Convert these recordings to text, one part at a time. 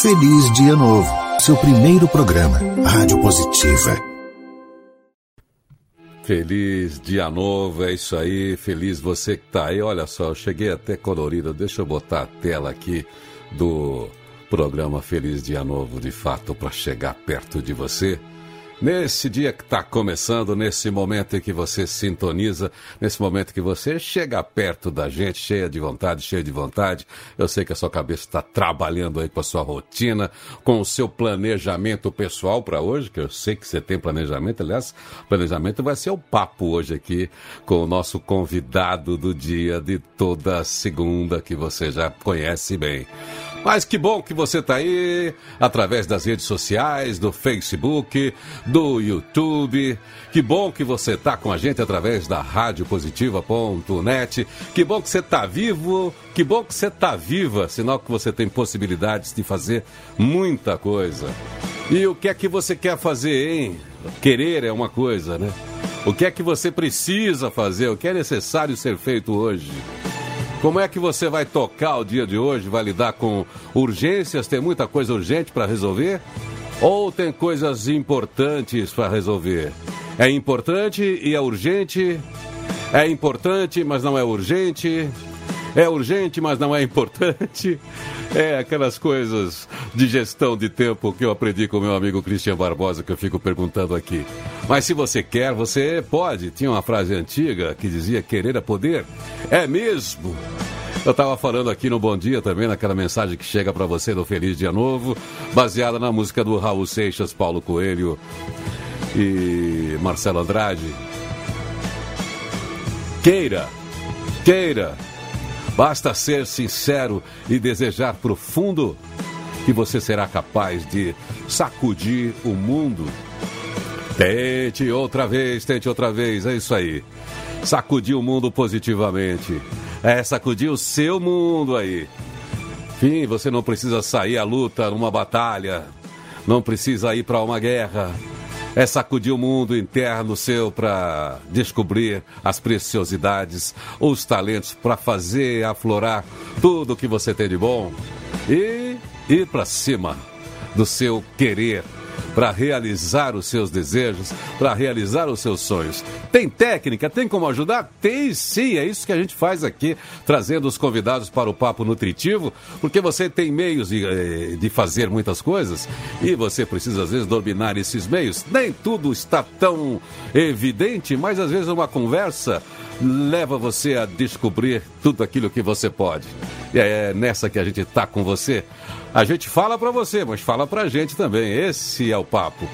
Feliz Dia Novo, seu primeiro programa, Rádio Positiva. Feliz dia novo, é isso aí. Feliz você que tá aí. Olha só, eu cheguei até colorido. Deixa eu botar a tela aqui do programa Feliz Dia Novo, de fato, para chegar perto de você. Nesse dia que está começando, nesse momento em que você sintoniza, nesse momento que você chega perto da gente, cheia de vontade, cheia de vontade. Eu sei que a sua cabeça está trabalhando aí com a sua rotina, com o seu planejamento pessoal para hoje, que eu sei que você tem planejamento. Aliás, planejamento vai ser o papo hoje aqui com o nosso convidado do dia de toda segunda, que você já conhece bem. Mas que bom que você está aí através das redes sociais, do Facebook, do YouTube. Que bom que você está com a gente através da radiopositiva.net. Que bom que você está vivo. Que bom que você está viva, sinal que você tem possibilidades de fazer muita coisa. E o que é que você quer fazer, hein? Querer é uma coisa, né? O que é que você precisa fazer? O que é necessário ser feito hoje? Como é que você vai tocar o dia de hoje? Vai lidar com urgências? Tem muita coisa urgente para resolver? Ou tem coisas importantes para resolver? É importante e é urgente? É importante, mas não é urgente? É urgente, mas não é importante. É aquelas coisas de gestão de tempo que eu aprendi com meu amigo Cristian Barbosa, que eu fico perguntando aqui. Mas se você quer, você pode. Tinha uma frase antiga que dizia: querer é poder. É mesmo. Eu estava falando aqui no Bom Dia também, naquela mensagem que chega para você do Feliz Dia Novo, baseada na música do Raul Seixas, Paulo Coelho e Marcelo Andrade. Queira, queira Basta ser sincero e desejar profundo que você será capaz de sacudir o mundo. Tente outra vez, tente outra vez, é isso aí. Sacudir o mundo positivamente. É sacudir o seu mundo aí. Enfim, você não precisa sair à luta numa batalha, não precisa ir para uma guerra é sacudir o mundo interno seu para descobrir as preciosidades, os talentos para fazer aflorar tudo o que você tem de bom e ir para cima do seu querer para realizar os seus desejos, para realizar os seus sonhos. Tem técnica? Tem como ajudar? Tem sim, é isso que a gente faz aqui, trazendo os convidados para o Papo Nutritivo, porque você tem meios de, eh, de fazer muitas coisas e você precisa, às vezes, dominar esses meios. Nem tudo está tão evidente, mas às vezes uma conversa leva você a descobrir tudo aquilo que você pode. E é nessa que a gente está com você. A gente fala para você, mas fala para a gente também. Esse é o papo.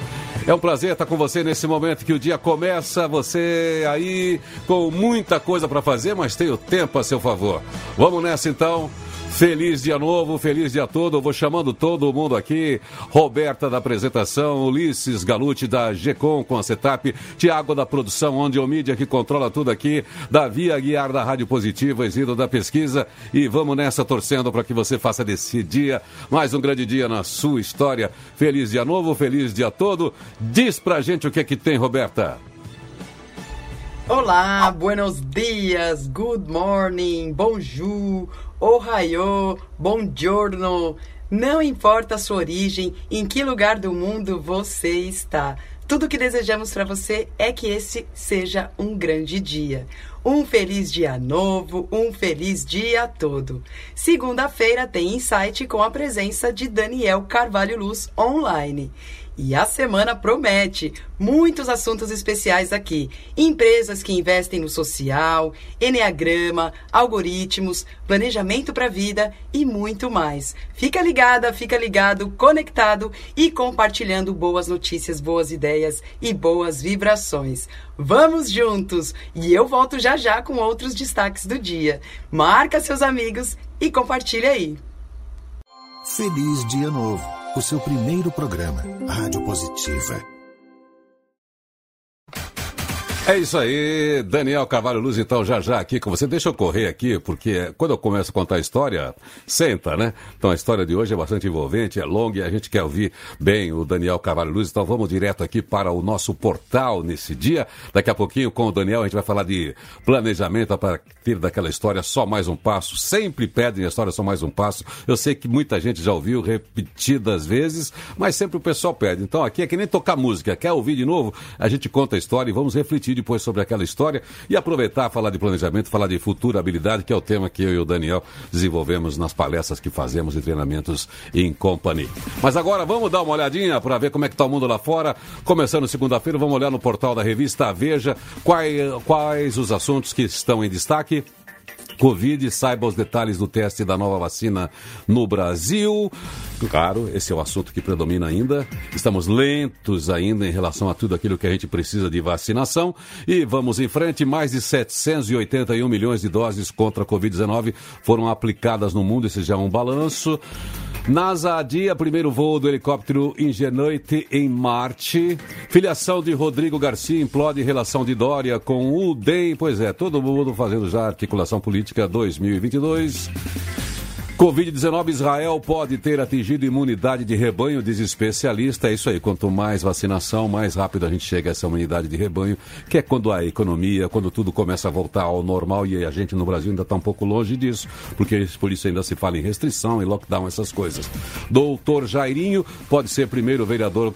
É um prazer estar com você nesse momento que o dia começa. Você aí com muita coisa para fazer, mas tem o tempo a seu favor. Vamos nessa então. Feliz dia novo, feliz dia todo. Vou chamando todo mundo aqui. Roberta da apresentação, Ulisses Galute da GECOM com a Setap, Tiago da produção, onde o mídia que controla tudo aqui, Davi Aguiar da Rádio Positiva, Isidro da Pesquisa. E vamos nessa torcendo para que você faça desse dia mais um grande dia na sua história. Feliz dia novo, feliz dia todo. Diz pra gente o que é que tem, Roberta. Olá, buenos dias, good morning, bonjour, ohayô, buongiorno. Não importa a sua origem, em que lugar do mundo você está. Tudo que desejamos para você é que esse seja um grande dia. Um feliz dia novo, um feliz dia todo. Segunda-feira tem insight com a presença de Daniel Carvalho Luz online. E a semana promete muitos assuntos especiais aqui. Empresas que investem no social, Enneagrama, algoritmos, planejamento para a vida e muito mais. Fica ligada, fica ligado, conectado e compartilhando boas notícias, boas ideias e boas vibrações. Vamos juntos! E eu volto já já com outros destaques do dia. Marca seus amigos e compartilha aí. Feliz Dia Novo o seu primeiro programa, Rádio Positiva. É isso aí, Daniel Carvalho Luz, então já já aqui com você. Deixa eu correr aqui, porque quando eu começo a contar a história, senta, né? Então a história de hoje é bastante envolvente, é longa e a gente quer ouvir bem o Daniel Carvalho Luz. Então vamos direto aqui para o nosso portal nesse dia. Daqui a pouquinho com o Daniel a gente vai falar de planejamento a partir daquela história Só Mais Um Passo. Sempre pedem a história Só Mais Um Passo. Eu sei que muita gente já ouviu repetidas vezes, mas sempre o pessoal pede. Então aqui é que nem tocar música. Quer ouvir de novo? A gente conta a história e vamos refletir depois sobre aquela história e aproveitar, falar de planejamento, falar de futura habilidade, que é o tema que eu e o Daniel desenvolvemos nas palestras que fazemos e treinamentos em company. Mas agora vamos dar uma olhadinha para ver como é que está o mundo lá fora. Começando segunda-feira, vamos olhar no portal da revista Veja quais, quais os assuntos que estão em destaque. Covid, saiba os detalhes do teste da nova vacina no Brasil. Claro, esse é o assunto que predomina ainda. Estamos lentos ainda em relação a tudo aquilo que a gente precisa de vacinação. E vamos em frente: mais de 781 milhões de doses contra a Covid-19 foram aplicadas no mundo. Esse já é um balanço. NASA adia primeiro voo do helicóptero Ingenuity em Marte. Filiação de Rodrigo Garcia implode relação de Dória com o DEM. Pois é, todo mundo fazendo já articulação política 2022. Covid-19, Israel pode ter atingido imunidade de rebanho, diz especialista. É isso aí, quanto mais vacinação, mais rápido a gente chega a essa imunidade de rebanho, que é quando a economia, quando tudo começa a voltar ao normal e a gente no Brasil ainda está um pouco longe disso, porque por isso ainda se fala em restrição, em lockdown, essas coisas. Doutor Jairinho pode ser primeiro vereador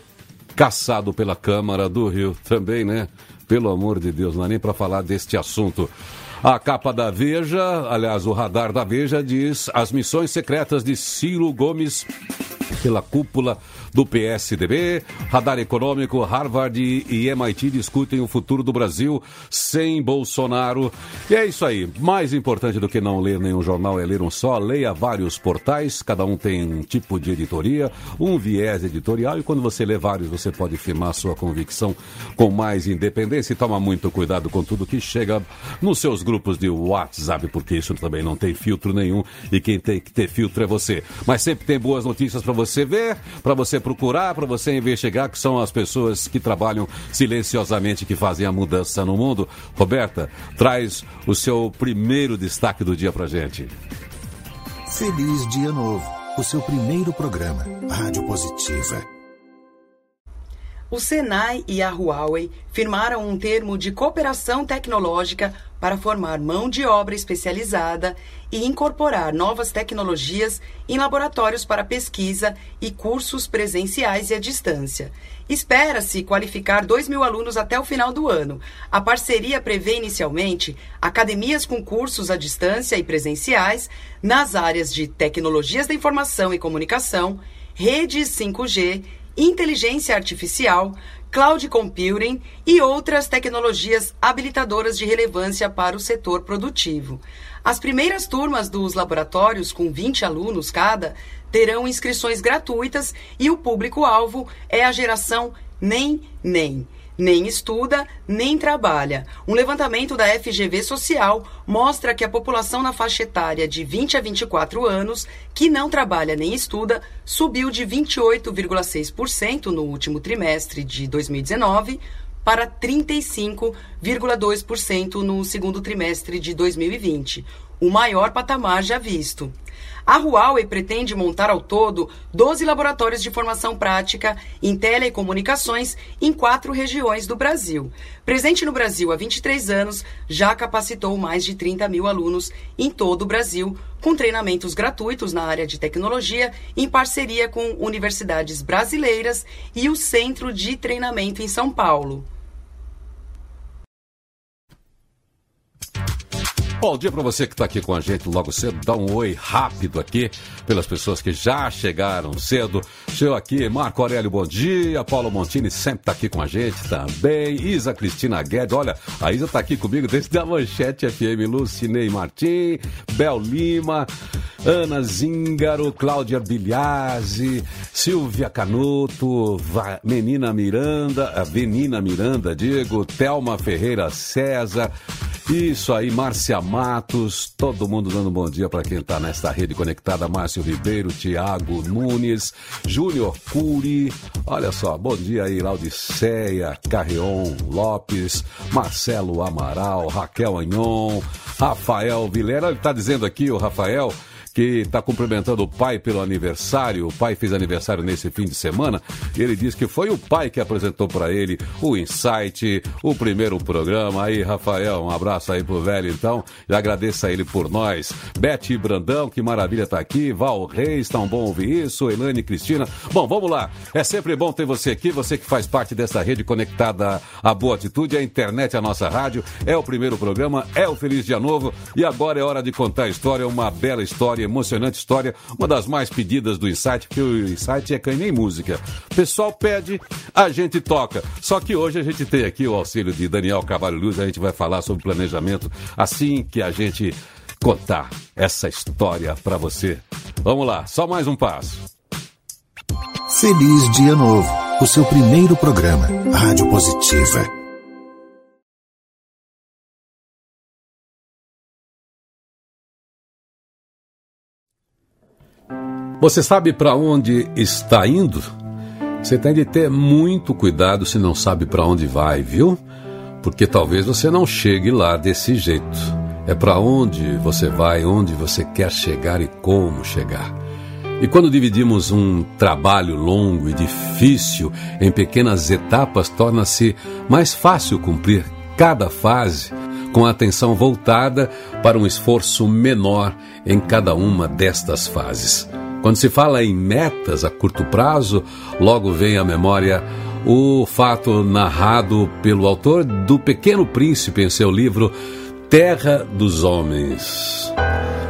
caçado pela Câmara do Rio também, né? Pelo amor de Deus, não é nem para falar deste assunto. A capa da Veja, aliás, o radar da Veja diz as missões secretas de Ciro Gomes pela cúpula do PSDB. Radar econômico, Harvard e MIT discutem o futuro do Brasil sem Bolsonaro. E é isso aí. Mais importante do que não ler nenhum jornal é ler um só. Leia vários portais, cada um tem um tipo de editoria, um viés editorial, e quando você lê vários, você pode firmar sua convicção com mais independência e toma muito cuidado com tudo que chega nos seus grupos de WhatsApp, porque isso também não tem filtro nenhum e quem tem que ter filtro é você. Mas sempre tem boas notícias para você ver, para você procurar, para você investigar, que são as pessoas que trabalham silenciosamente, que fazem a mudança no mundo. Roberta, traz o seu primeiro destaque do dia para gente. Feliz Dia Novo, o seu primeiro programa, Rádio Positiva. O Senai e a Huawei firmaram um termo de cooperação tecnológica para formar mão de obra especializada e incorporar novas tecnologias em laboratórios para pesquisa e cursos presenciais e à distância. Espera-se qualificar 2 mil alunos até o final do ano. A parceria prevê inicialmente academias com cursos à distância e presenciais nas áreas de tecnologias da informação e comunicação, redes 5G inteligência artificial, cloud computing e outras tecnologias habilitadoras de relevância para o setor produtivo. As primeiras turmas dos laboratórios, com 20 alunos cada, terão inscrições gratuitas e o público-alvo é a geração NEM NEM nem estuda, nem trabalha. Um levantamento da FGV Social mostra que a população na faixa etária de 20 a 24 anos, que não trabalha nem estuda, subiu de 28,6% no último trimestre de 2019 para 35,2% no segundo trimestre de 2020, o maior patamar já visto. A Huawei pretende montar ao todo 12 laboratórios de formação prática em telecomunicações em quatro regiões do Brasil. Presente no Brasil há 23 anos, já capacitou mais de 30 mil alunos em todo o Brasil, com treinamentos gratuitos na área de tecnologia, em parceria com universidades brasileiras e o Centro de Treinamento em São Paulo. Bom dia para você que está aqui com a gente logo cedo. Dá um oi rápido aqui pelas pessoas que já chegaram cedo. Chegou aqui, Marco Aurélio, bom dia. Paulo Montini sempre está aqui com a gente também. Isa Cristina Guedes, olha, a Isa está aqui comigo desde a Manchete FM. Lucinei Martim, Bel Lima, Ana Zíngaro, Cláudia Bilhazzi, Silvia Canuto, Menina Miranda, a Menina Miranda, digo, Thelma Ferreira César. Isso aí, Márcia Matos, todo mundo dando bom dia para quem está nesta rede conectada. Márcio Ribeiro, Tiago Nunes, Júnior Cury. Olha só, bom dia aí, Laudiceia, Carreon Lopes, Marcelo Amaral, Raquel Anhon, Rafael Vilera. Ele está dizendo aqui, o Rafael que está cumprimentando o pai pelo aniversário. O pai fez aniversário nesse fim de semana e ele diz que foi o pai que apresentou para ele o Insight, o primeiro programa. Aí, Rafael, um abraço aí pro velho então e agradeço a ele por nós. Bete Brandão, que maravilha tá aqui. Val Reis, tão bom ouvir isso. Elane Cristina. Bom, vamos lá. É sempre bom ter você aqui, você que faz parte dessa rede conectada à Boa Atitude, a internet, a nossa rádio. É o primeiro programa, é o Feliz Dia Novo e agora é hora de contar a história, uma bela história emocionante história, uma das mais pedidas do Insight, porque o Insight é que nem música. O pessoal pede, a gente toca. Só que hoje a gente tem aqui o auxílio de Daniel Cavalho Luz, a gente vai falar sobre planejamento assim que a gente contar essa história para você. Vamos lá, só mais um passo. Feliz Dia Novo, o seu primeiro programa, Rádio Positiva. Você sabe para onde está indo? Você tem de ter muito cuidado se não sabe para onde vai, viu? Porque talvez você não chegue lá desse jeito. É para onde você vai, onde você quer chegar e como chegar. E quando dividimos um trabalho longo e difícil em pequenas etapas, torna-se mais fácil cumprir cada fase com a atenção voltada para um esforço menor em cada uma destas fases. Quando se fala em metas a curto prazo, logo vem à memória o fato narrado pelo autor do Pequeno Príncipe em seu livro Terra dos Homens.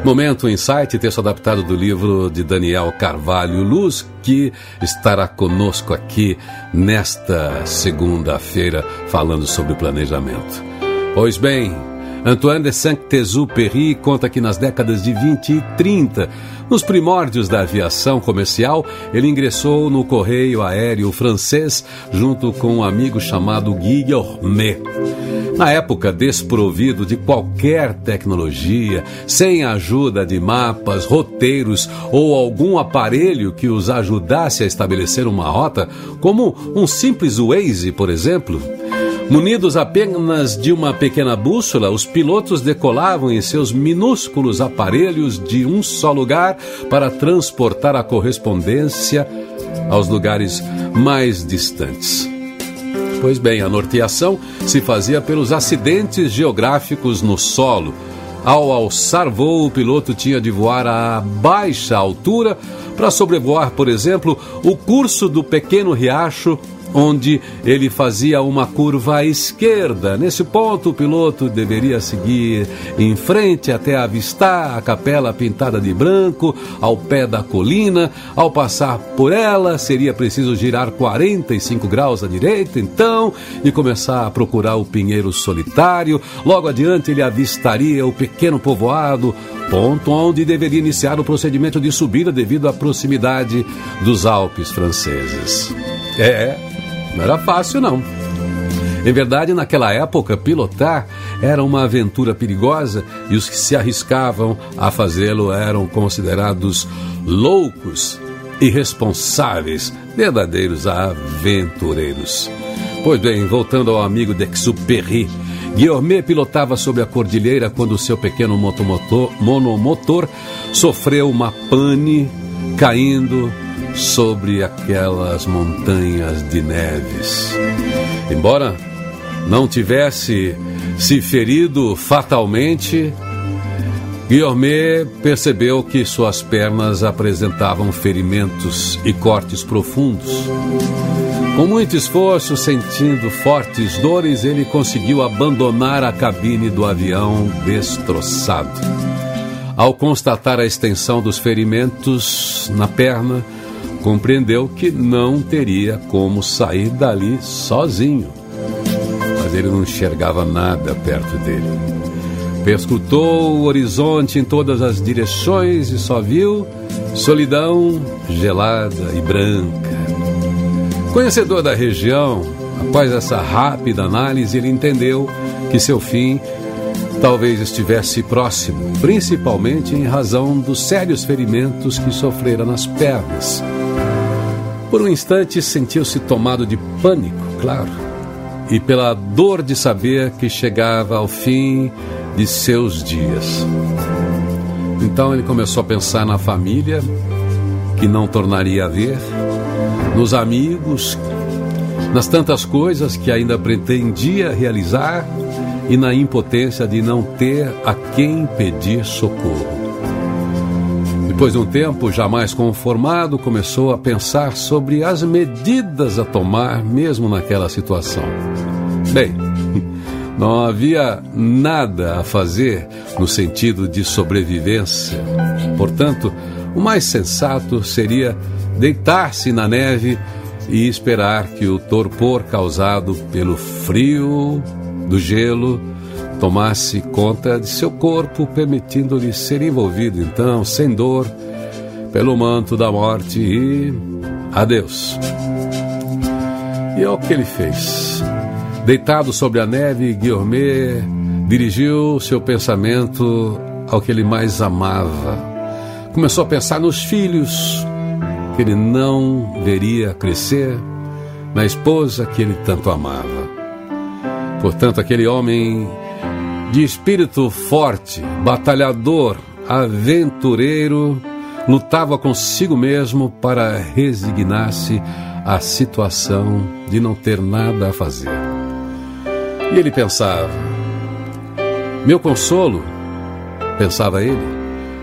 Momento Insight, texto adaptado do livro de Daniel Carvalho Luz, que estará conosco aqui nesta segunda-feira falando sobre planejamento. Pois bem, Antoine de Saint-Exupéry conta que nas décadas de 20 e 30, nos primórdios da aviação comercial, ele ingressou no correio aéreo francês junto com um amigo chamado Gourmet. Na época, desprovido de qualquer tecnologia, sem a ajuda de mapas, roteiros ou algum aparelho que os ajudasse a estabelecer uma rota, como um simples Waze, por exemplo, Munidos apenas de uma pequena bússola, os pilotos decolavam em seus minúsculos aparelhos de um só lugar para transportar a correspondência aos lugares mais distantes. Pois bem, a norteação se fazia pelos acidentes geográficos no solo. Ao alçar voo, o piloto tinha de voar a baixa altura para sobrevoar, por exemplo, o curso do pequeno riacho onde ele fazia uma curva à esquerda. Nesse ponto, o piloto deveria seguir em frente até avistar a capela pintada de branco ao pé da colina. Ao passar por ela, seria preciso girar 45 graus à direita, então, e começar a procurar o pinheiro solitário. Logo adiante, ele avistaria o pequeno povoado ponto onde deveria iniciar o procedimento de subida devido à proximidade dos Alpes franceses. É, não era fácil, não. Em verdade, naquela época, pilotar era uma aventura perigosa e os que se arriscavam a fazê-lo eram considerados loucos, irresponsáveis, verdadeiros aventureiros. Pois bem, voltando ao amigo Dexupéry, Guilherme pilotava sobre a cordilheira quando seu pequeno motomotor, monomotor sofreu uma pane, caindo sobre aquelas montanhas de neves. Embora não tivesse se ferido fatalmente, Guilherme percebeu que suas pernas apresentavam ferimentos e cortes profundos. Com muito esforço, sentindo fortes dores, ele conseguiu abandonar a cabine do avião destroçado. Ao constatar a extensão dos ferimentos na perna, compreendeu que não teria como sair dali sozinho. Mas ele não enxergava nada perto dele. Perscrutou o horizonte em todas as direções e só viu solidão gelada e branca. Conhecedor da região, após essa rápida análise, ele entendeu que seu fim talvez estivesse próximo, principalmente em razão dos sérios ferimentos que sofrera nas pernas. Por um instante sentiu-se tomado de pânico, claro, e pela dor de saber que chegava ao fim de seus dias. Então ele começou a pensar na família que não tornaria a ver, nos amigos, nas tantas coisas que ainda pretendia realizar e na impotência de não ter a quem pedir socorro. Depois de um tempo, já mais conformado, começou a pensar sobre as medidas a tomar, mesmo naquela situação. Bem, não havia nada a fazer no sentido de sobrevivência. Portanto, o mais sensato seria deitar-se na neve e esperar que o torpor causado pelo frio do gelo tomasse conta de seu corpo, permitindo-lhe ser envolvido então, sem dor, pelo manto da morte e adeus. E é o que ele fez. Deitado sobre a neve, Guilherme dirigiu seu pensamento ao que ele mais amava. Começou a pensar nos filhos que ele não veria crescer, na esposa que ele tanto amava. Portanto, aquele homem de espírito forte, batalhador, aventureiro, lutava consigo mesmo para resignar-se à situação de não ter nada a fazer. E ele pensava: meu consolo, pensava ele,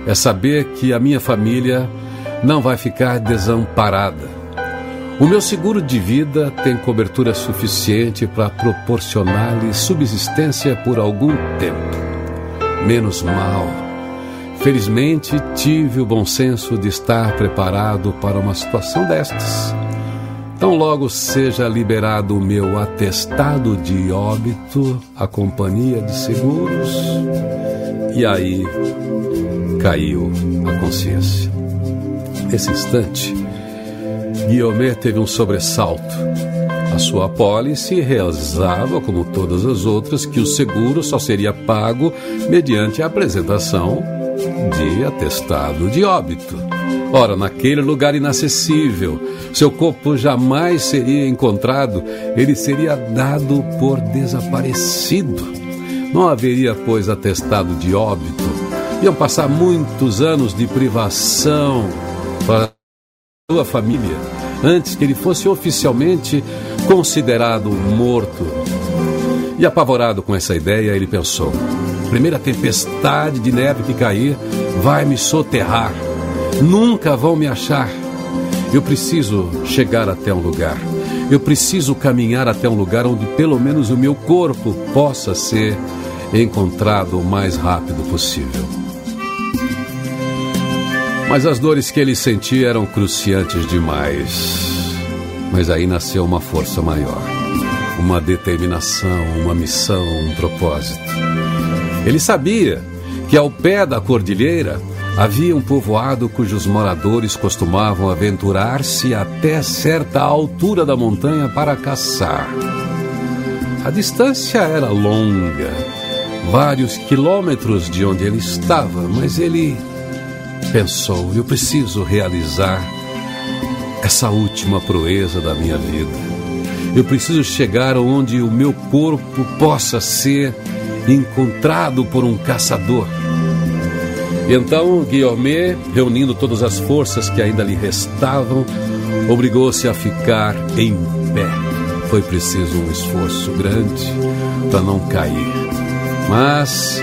é saber que a minha família não vai ficar desamparada o meu seguro de vida tem cobertura suficiente para proporcionar-lhe subsistência por algum tempo. Menos mal. Felizmente, tive o bom senso de estar preparado para uma situação destas. Tão logo seja liberado o meu atestado de óbito, a companhia de seguros, e aí caiu a consciência. Esse instante, Guilherme teve um sobressalto. A sua apólice realizava, como todas as outras, que o seguro só seria pago mediante a apresentação de atestado de óbito. Ora, naquele lugar inacessível, seu corpo jamais seria encontrado, ele seria dado por desaparecido. Não haveria, pois, atestado de óbito. Iam passar muitos anos de privação sua família antes que ele fosse oficialmente considerado morto. E apavorado com essa ideia, ele pensou: primeira tempestade de neve que cair vai me soterrar. Nunca vão me achar. Eu preciso chegar até um lugar. Eu preciso caminhar até um lugar onde pelo menos o meu corpo possa ser encontrado o mais rápido possível. Mas as dores que ele sentia eram cruciantes demais. Mas aí nasceu uma força maior, uma determinação, uma missão, um propósito. Ele sabia que ao pé da cordilheira havia um povoado cujos moradores costumavam aventurar-se até certa altura da montanha para caçar. A distância era longa, vários quilômetros de onde ele estava, mas ele pensou: eu preciso realizar essa última proeza da minha vida. Eu preciso chegar onde o meu corpo possa ser encontrado por um caçador. Então, Guilherme, reunindo todas as forças que ainda lhe restavam, obrigou-se a ficar em pé. Foi preciso um esforço grande para não cair. Mas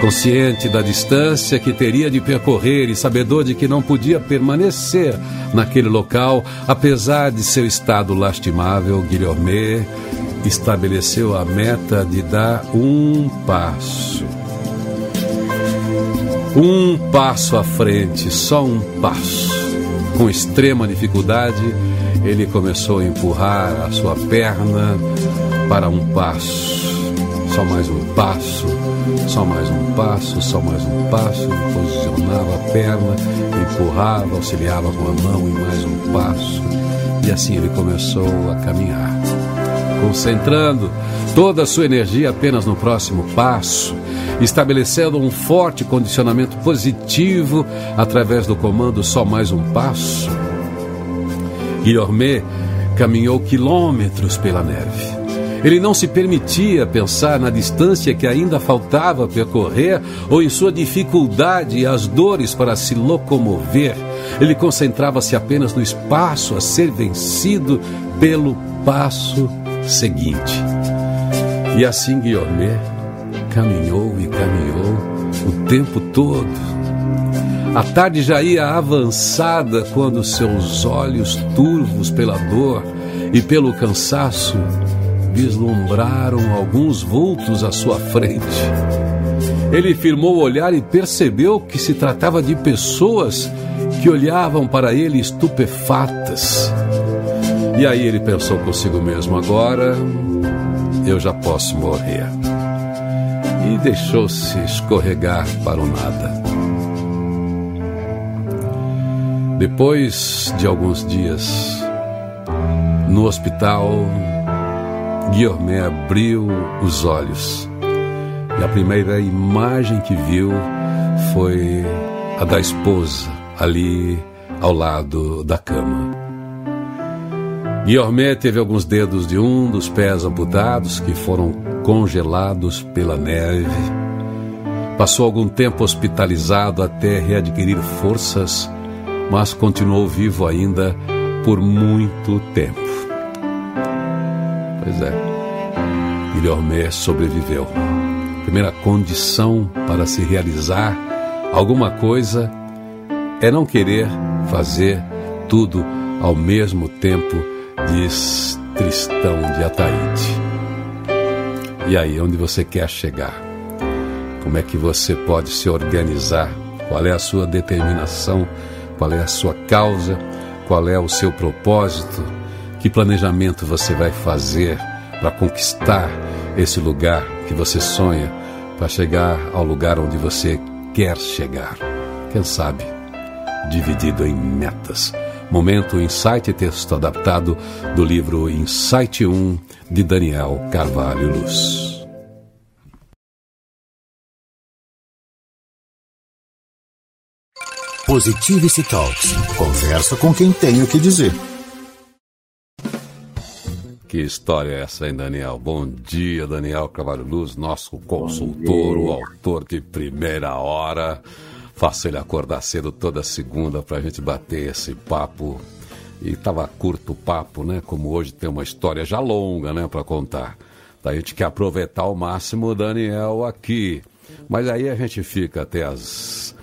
Consciente da distância que teria de percorrer e sabedor de que não podia permanecer naquele local, apesar de seu estado lastimável, Guilherme estabeleceu a meta de dar um passo. Um passo à frente, só um passo. Com extrema dificuldade, ele começou a empurrar a sua perna para um passo. Só mais um passo só mais um passo, só mais um passo, posicionava a perna, empurrava, auxiliava com a mão e mais um passo. E assim ele começou a caminhar. concentrando toda a sua energia apenas no próximo passo, estabelecendo um forte condicionamento positivo através do comando só mais um passo. Guilherme caminhou quilômetros pela neve. Ele não se permitia pensar na distância que ainda faltava percorrer ou em sua dificuldade e as dores para se locomover. Ele concentrava-se apenas no espaço a ser vencido pelo passo seguinte. E assim Guilherme caminhou e caminhou o tempo todo. A tarde já ia avançada quando seus olhos turvos pela dor e pelo cansaço vislumbraram alguns vultos à sua frente. Ele firmou o olhar e percebeu que se tratava de pessoas que olhavam para ele estupefatas. E aí ele pensou consigo mesmo: agora eu já posso morrer. E deixou-se escorregar para o nada. Depois de alguns dias, no hospital, Guilherme abriu os olhos e a primeira imagem que viu foi a da esposa ali ao lado da cama. Guilherme teve alguns dedos de um dos pés amputados que foram congelados pela neve. Passou algum tempo hospitalizado até readquirir forças, mas continuou vivo ainda por muito tempo. Pois é, Guilherme sobreviveu. Primeira condição para se realizar alguma coisa é não querer fazer tudo ao mesmo tempo, diz Tristão de Ataíde. E aí, onde você quer chegar? Como é que você pode se organizar? Qual é a sua determinação? Qual é a sua causa? Qual é o seu propósito? Que planejamento você vai fazer para conquistar esse lugar que você sonha, para chegar ao lugar onde você quer chegar? Quem sabe, dividido em metas. Momento Insight texto adaptado do livro Insight 1 de Daniel Carvalho Luz. Positivity Talks. Conversa com quem tem o que dizer. Que história é essa, hein, Daniel? Bom dia, Daniel Carvalho Luz, nosso consultor, o autor de primeira hora. Faço ele acordar cedo toda segunda para a gente bater esse papo. E tava curto o papo, né? Como hoje tem uma história já longa, né, para contar. Daí a gente quer aproveitar ao máximo o Daniel aqui. Mas aí a gente fica até as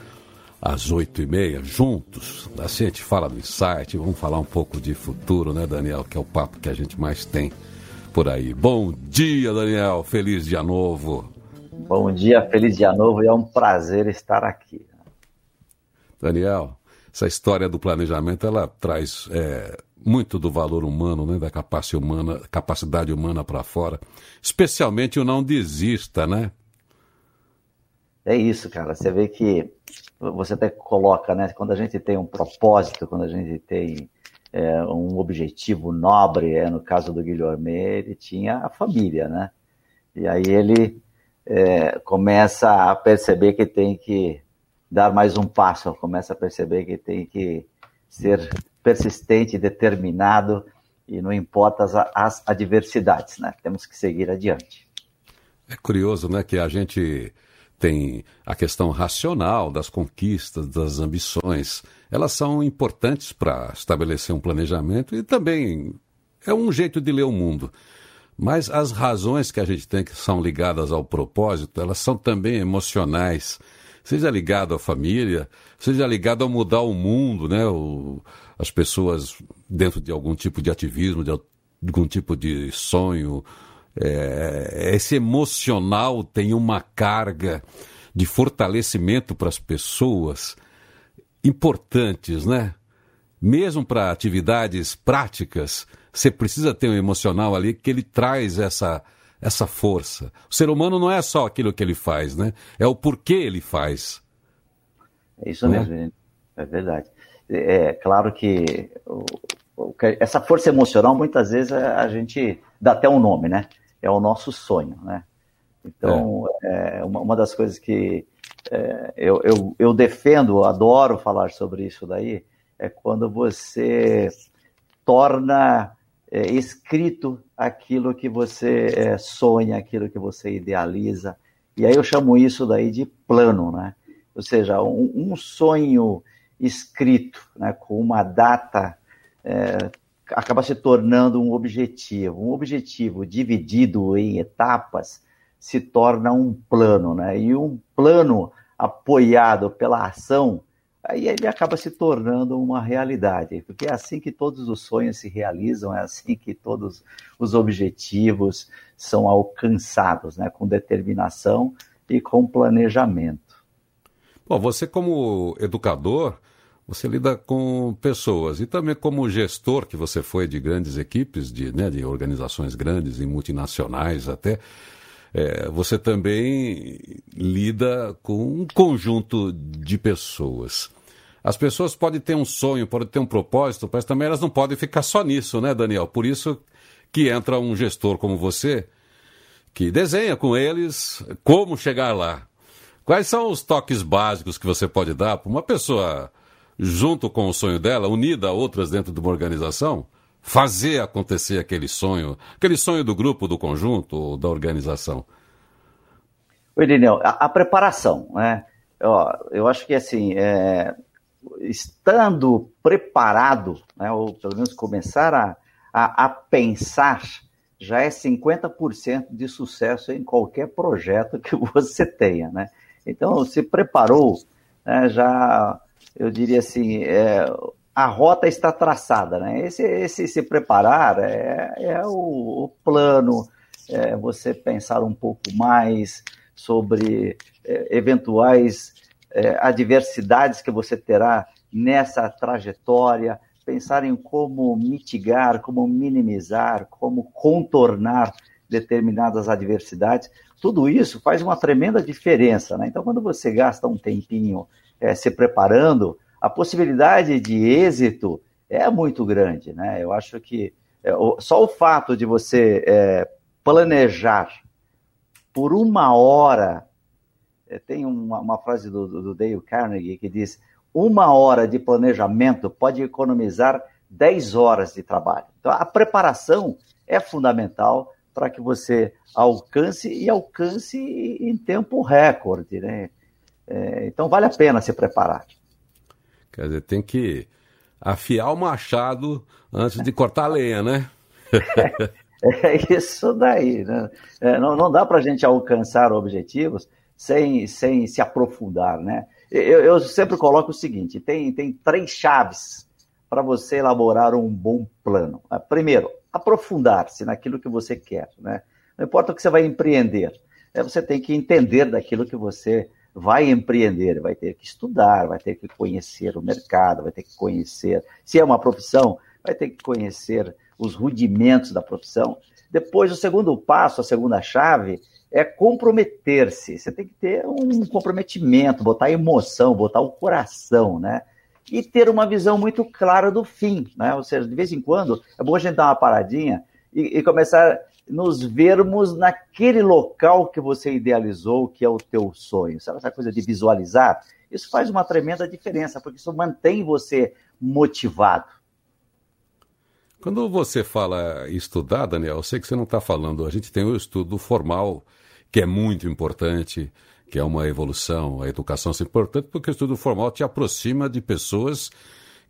às oito e meia, juntos. Assim a gente fala do insight, vamos falar um pouco de futuro, né, Daniel? Que é o papo que a gente mais tem por aí. Bom dia, Daniel. Feliz dia novo. Bom dia, feliz dia novo e é um prazer estar aqui. Daniel, essa história do planejamento, ela traz é, muito do valor humano, né, da capacidade humana, capacidade humana para fora, especialmente o não desista, né? É isso, cara. Você vê que você até coloca, né? Quando a gente tem um propósito, quando a gente tem é, um objetivo nobre, é, no caso do Guilherme, ele tinha a família, né? E aí ele é, começa a perceber que tem que dar mais um passo, começa a perceber que tem que ser persistente, determinado e não importa as, as adversidades, né? Temos que seguir adiante. É curioso, né, que a gente tem a questão racional das conquistas, das ambições. Elas são importantes para estabelecer um planejamento e também é um jeito de ler o mundo. Mas as razões que a gente tem que são ligadas ao propósito, elas são também emocionais. Seja ligado à família, seja ligado a mudar o mundo, né? O, as pessoas dentro de algum tipo de ativismo, de algum tipo de sonho, é, esse emocional tem uma carga de fortalecimento para as pessoas importantes, né? Mesmo para atividades práticas, você precisa ter um emocional ali que ele traz essa essa força. O ser humano não é só aquilo que ele faz, né? É o porquê ele faz. É isso mesmo, é, é verdade. É claro que essa força emocional muitas vezes a gente dá até um nome, né? É o nosso sonho, né? Então, é, é uma, uma, das coisas que é, eu, eu, eu defendo, adoro falar sobre isso daí, é quando você torna é, escrito aquilo que você é, sonha, aquilo que você idealiza. E aí eu chamo isso daí de plano, né? Ou seja, um, um sonho escrito, né, com uma data, é, acaba se tornando um objetivo. Um objetivo dividido em etapas se torna um plano, né? E um plano apoiado pela ação aí ele acaba se tornando uma realidade, porque é assim que todos os sonhos se realizam, é assim que todos os objetivos são alcançados, né, com determinação e com planejamento. Bom, você como educador, você lida com pessoas e também como gestor que você foi de grandes equipes, de, né, de organizações grandes e multinacionais até, é, você também lida com um conjunto de pessoas. As pessoas podem ter um sonho, podem ter um propósito, mas também elas não podem ficar só nisso, né, Daniel? Por isso que entra um gestor como você, que desenha com eles como chegar lá. Quais são os toques básicos que você pode dar para uma pessoa, junto com o sonho dela, unida a outras dentro de uma organização, fazer acontecer aquele sonho, aquele sonho do grupo, do conjunto da organização? Oi, Daniel, a, a preparação, né? Ó, eu acho que assim, é, estando preparado, né, ou pelo menos começar a, a, a pensar, já é 50% de sucesso em qualquer projeto que você tenha. Né? Então, se preparou, né, já, eu diria assim, é, a rota está traçada. Né? Esse, esse se preparar é, é o, o plano, é você pensar um pouco mais sobre é, eventuais é, adversidades que você terá nessa trajetória, pensar em como mitigar, como minimizar, como contornar determinadas adversidades. Tudo isso faz uma tremenda diferença. Né? Então, quando você gasta um tempinho é, se preparando, a possibilidade de êxito é muito grande. Né? Eu acho que é, só o fato de você é, planejar por uma hora é, tem uma, uma frase do, do, Dale Carnegie que diz: uma hora de planejamento pode economizar 10 horas de trabalho. Então, a preparação é fundamental para que você alcance e alcance em tempo recorde. Né? É, então, vale a pena se preparar. Quer dizer, tem que afiar o machado antes de cortar a lenha, né? é, é isso daí. Né? É, não, não dá para a gente alcançar objetivos sem, sem se aprofundar, né? Eu, eu sempre coloco o seguinte: tem, tem três chaves para você elaborar um bom plano. Ah, primeiro, aprofundar-se naquilo que você quer, né? Não importa o que você vai empreender, é, você tem que entender daquilo que você vai empreender, vai ter que estudar, vai ter que conhecer o mercado, vai ter que conhecer, se é uma profissão, vai ter que conhecer os rudimentos da profissão. Depois, o segundo passo, a segunda chave, é comprometer-se. Você tem que ter um comprometimento, botar emoção, botar o coração, né? E ter uma visão muito clara do fim, né? Ou seja, de vez em quando é bom a gente dar uma paradinha e, e começar nos vermos naquele local que você idealizou, que é o teu sonho. Sabe essa coisa de visualizar? Isso faz uma tremenda diferença, porque isso mantém você motivado. Quando você fala estudar, Daniel, eu sei que você não está falando, a gente tem o estudo formal que é muito importante, que é uma evolução. A educação é importante porque o estudo formal te aproxima de pessoas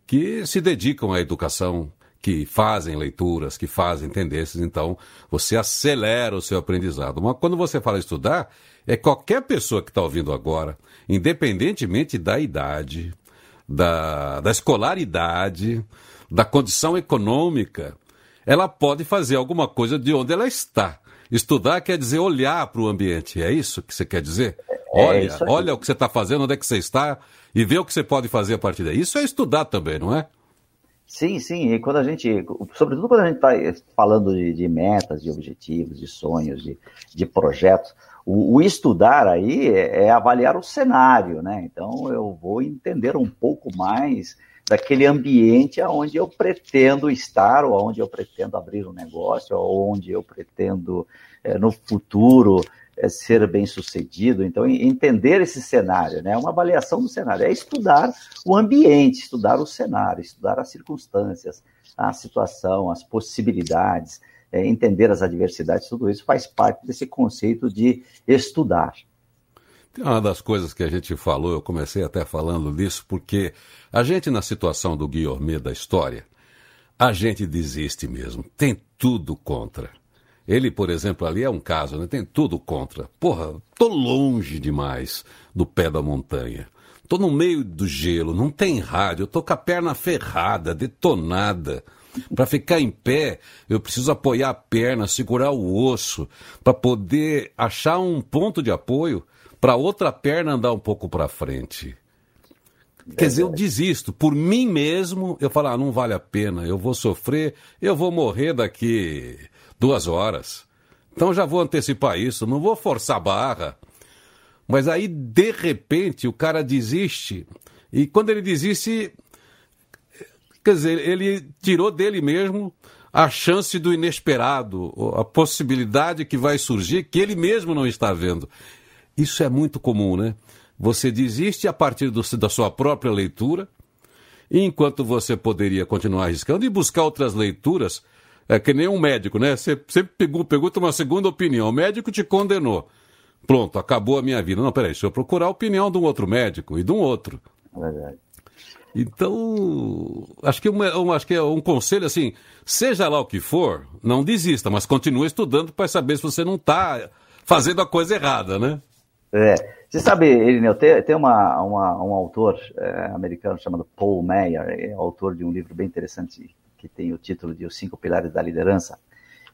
que se dedicam à educação, que fazem leituras, que fazem tendências, então você acelera o seu aprendizado. Mas quando você fala estudar, é qualquer pessoa que está ouvindo agora, independentemente da idade, da, da escolaridade, da condição econômica, ela pode fazer alguma coisa de onde ela está. Estudar quer dizer olhar para o ambiente, é isso que você quer dizer? É, olha, é olha o que você está fazendo, onde é que você está e vê o que você pode fazer a partir daí. Isso é estudar também, não é? Sim, sim. E quando a gente, sobretudo quando a gente está falando de, de, metas, de objetivos, de sonhos, de, de projetos, o, o, estudar aí é, é avaliar o cenário, né? Então eu vou entender um pouco mais daquele ambiente onde eu pretendo estar, ou onde eu pretendo abrir um negócio, ou onde eu pretendo, é, no futuro, ser bem sucedido. Então, entender esse cenário, né? Uma avaliação do cenário é estudar o ambiente, estudar o cenário, estudar as circunstâncias, a situação, as possibilidades, é, entender as adversidades, tudo isso faz parte desse conceito de estudar. Uma das coisas que a gente falou, eu comecei até falando disso, porque a gente, na situação do Guilherme da história, a gente desiste mesmo, tem tudo contra. Ele, por exemplo, ali é um caso, né? Tem tudo contra. Porra, tô longe demais do pé da montanha. Tô no meio do gelo, não tem rádio, tô com a perna ferrada, detonada. Para ficar em pé, eu preciso apoiar a perna, segurar o osso, para poder achar um ponto de apoio para outra perna andar um pouco para frente. Quer dizer, eu desisto. Por mim mesmo, eu falo, ah, não vale a pena, eu vou sofrer, eu vou morrer daqui duas horas. Então já vou antecipar isso, não vou forçar a barra. Mas aí, de repente, o cara desiste. E quando ele desiste, quer dizer, ele tirou dele mesmo a chance do inesperado, a possibilidade que vai surgir que ele mesmo não está vendo. Isso é muito comum, né? Você desiste a partir do, da sua própria leitura, enquanto você poderia continuar arriscando e buscar outras leituras é que nem um médico, né? Você sempre pergunta uma segunda opinião. O médico te condenou. Pronto, acabou a minha vida. Não, peraí, deixa eu procurar a opinião de um outro médico e de um outro. Verdade. Então, acho que, uma, um, acho que é um conselho assim: seja lá o que for, não desista, mas continue estudando para saber se você não está fazendo a coisa errada, né? É. Você sabe, Irineu, tem, tem uma, uma, um autor é, americano chamado Paul Meyer, é autor de um livro bem interessante que tem o título de Os Cinco Pilares da Liderança,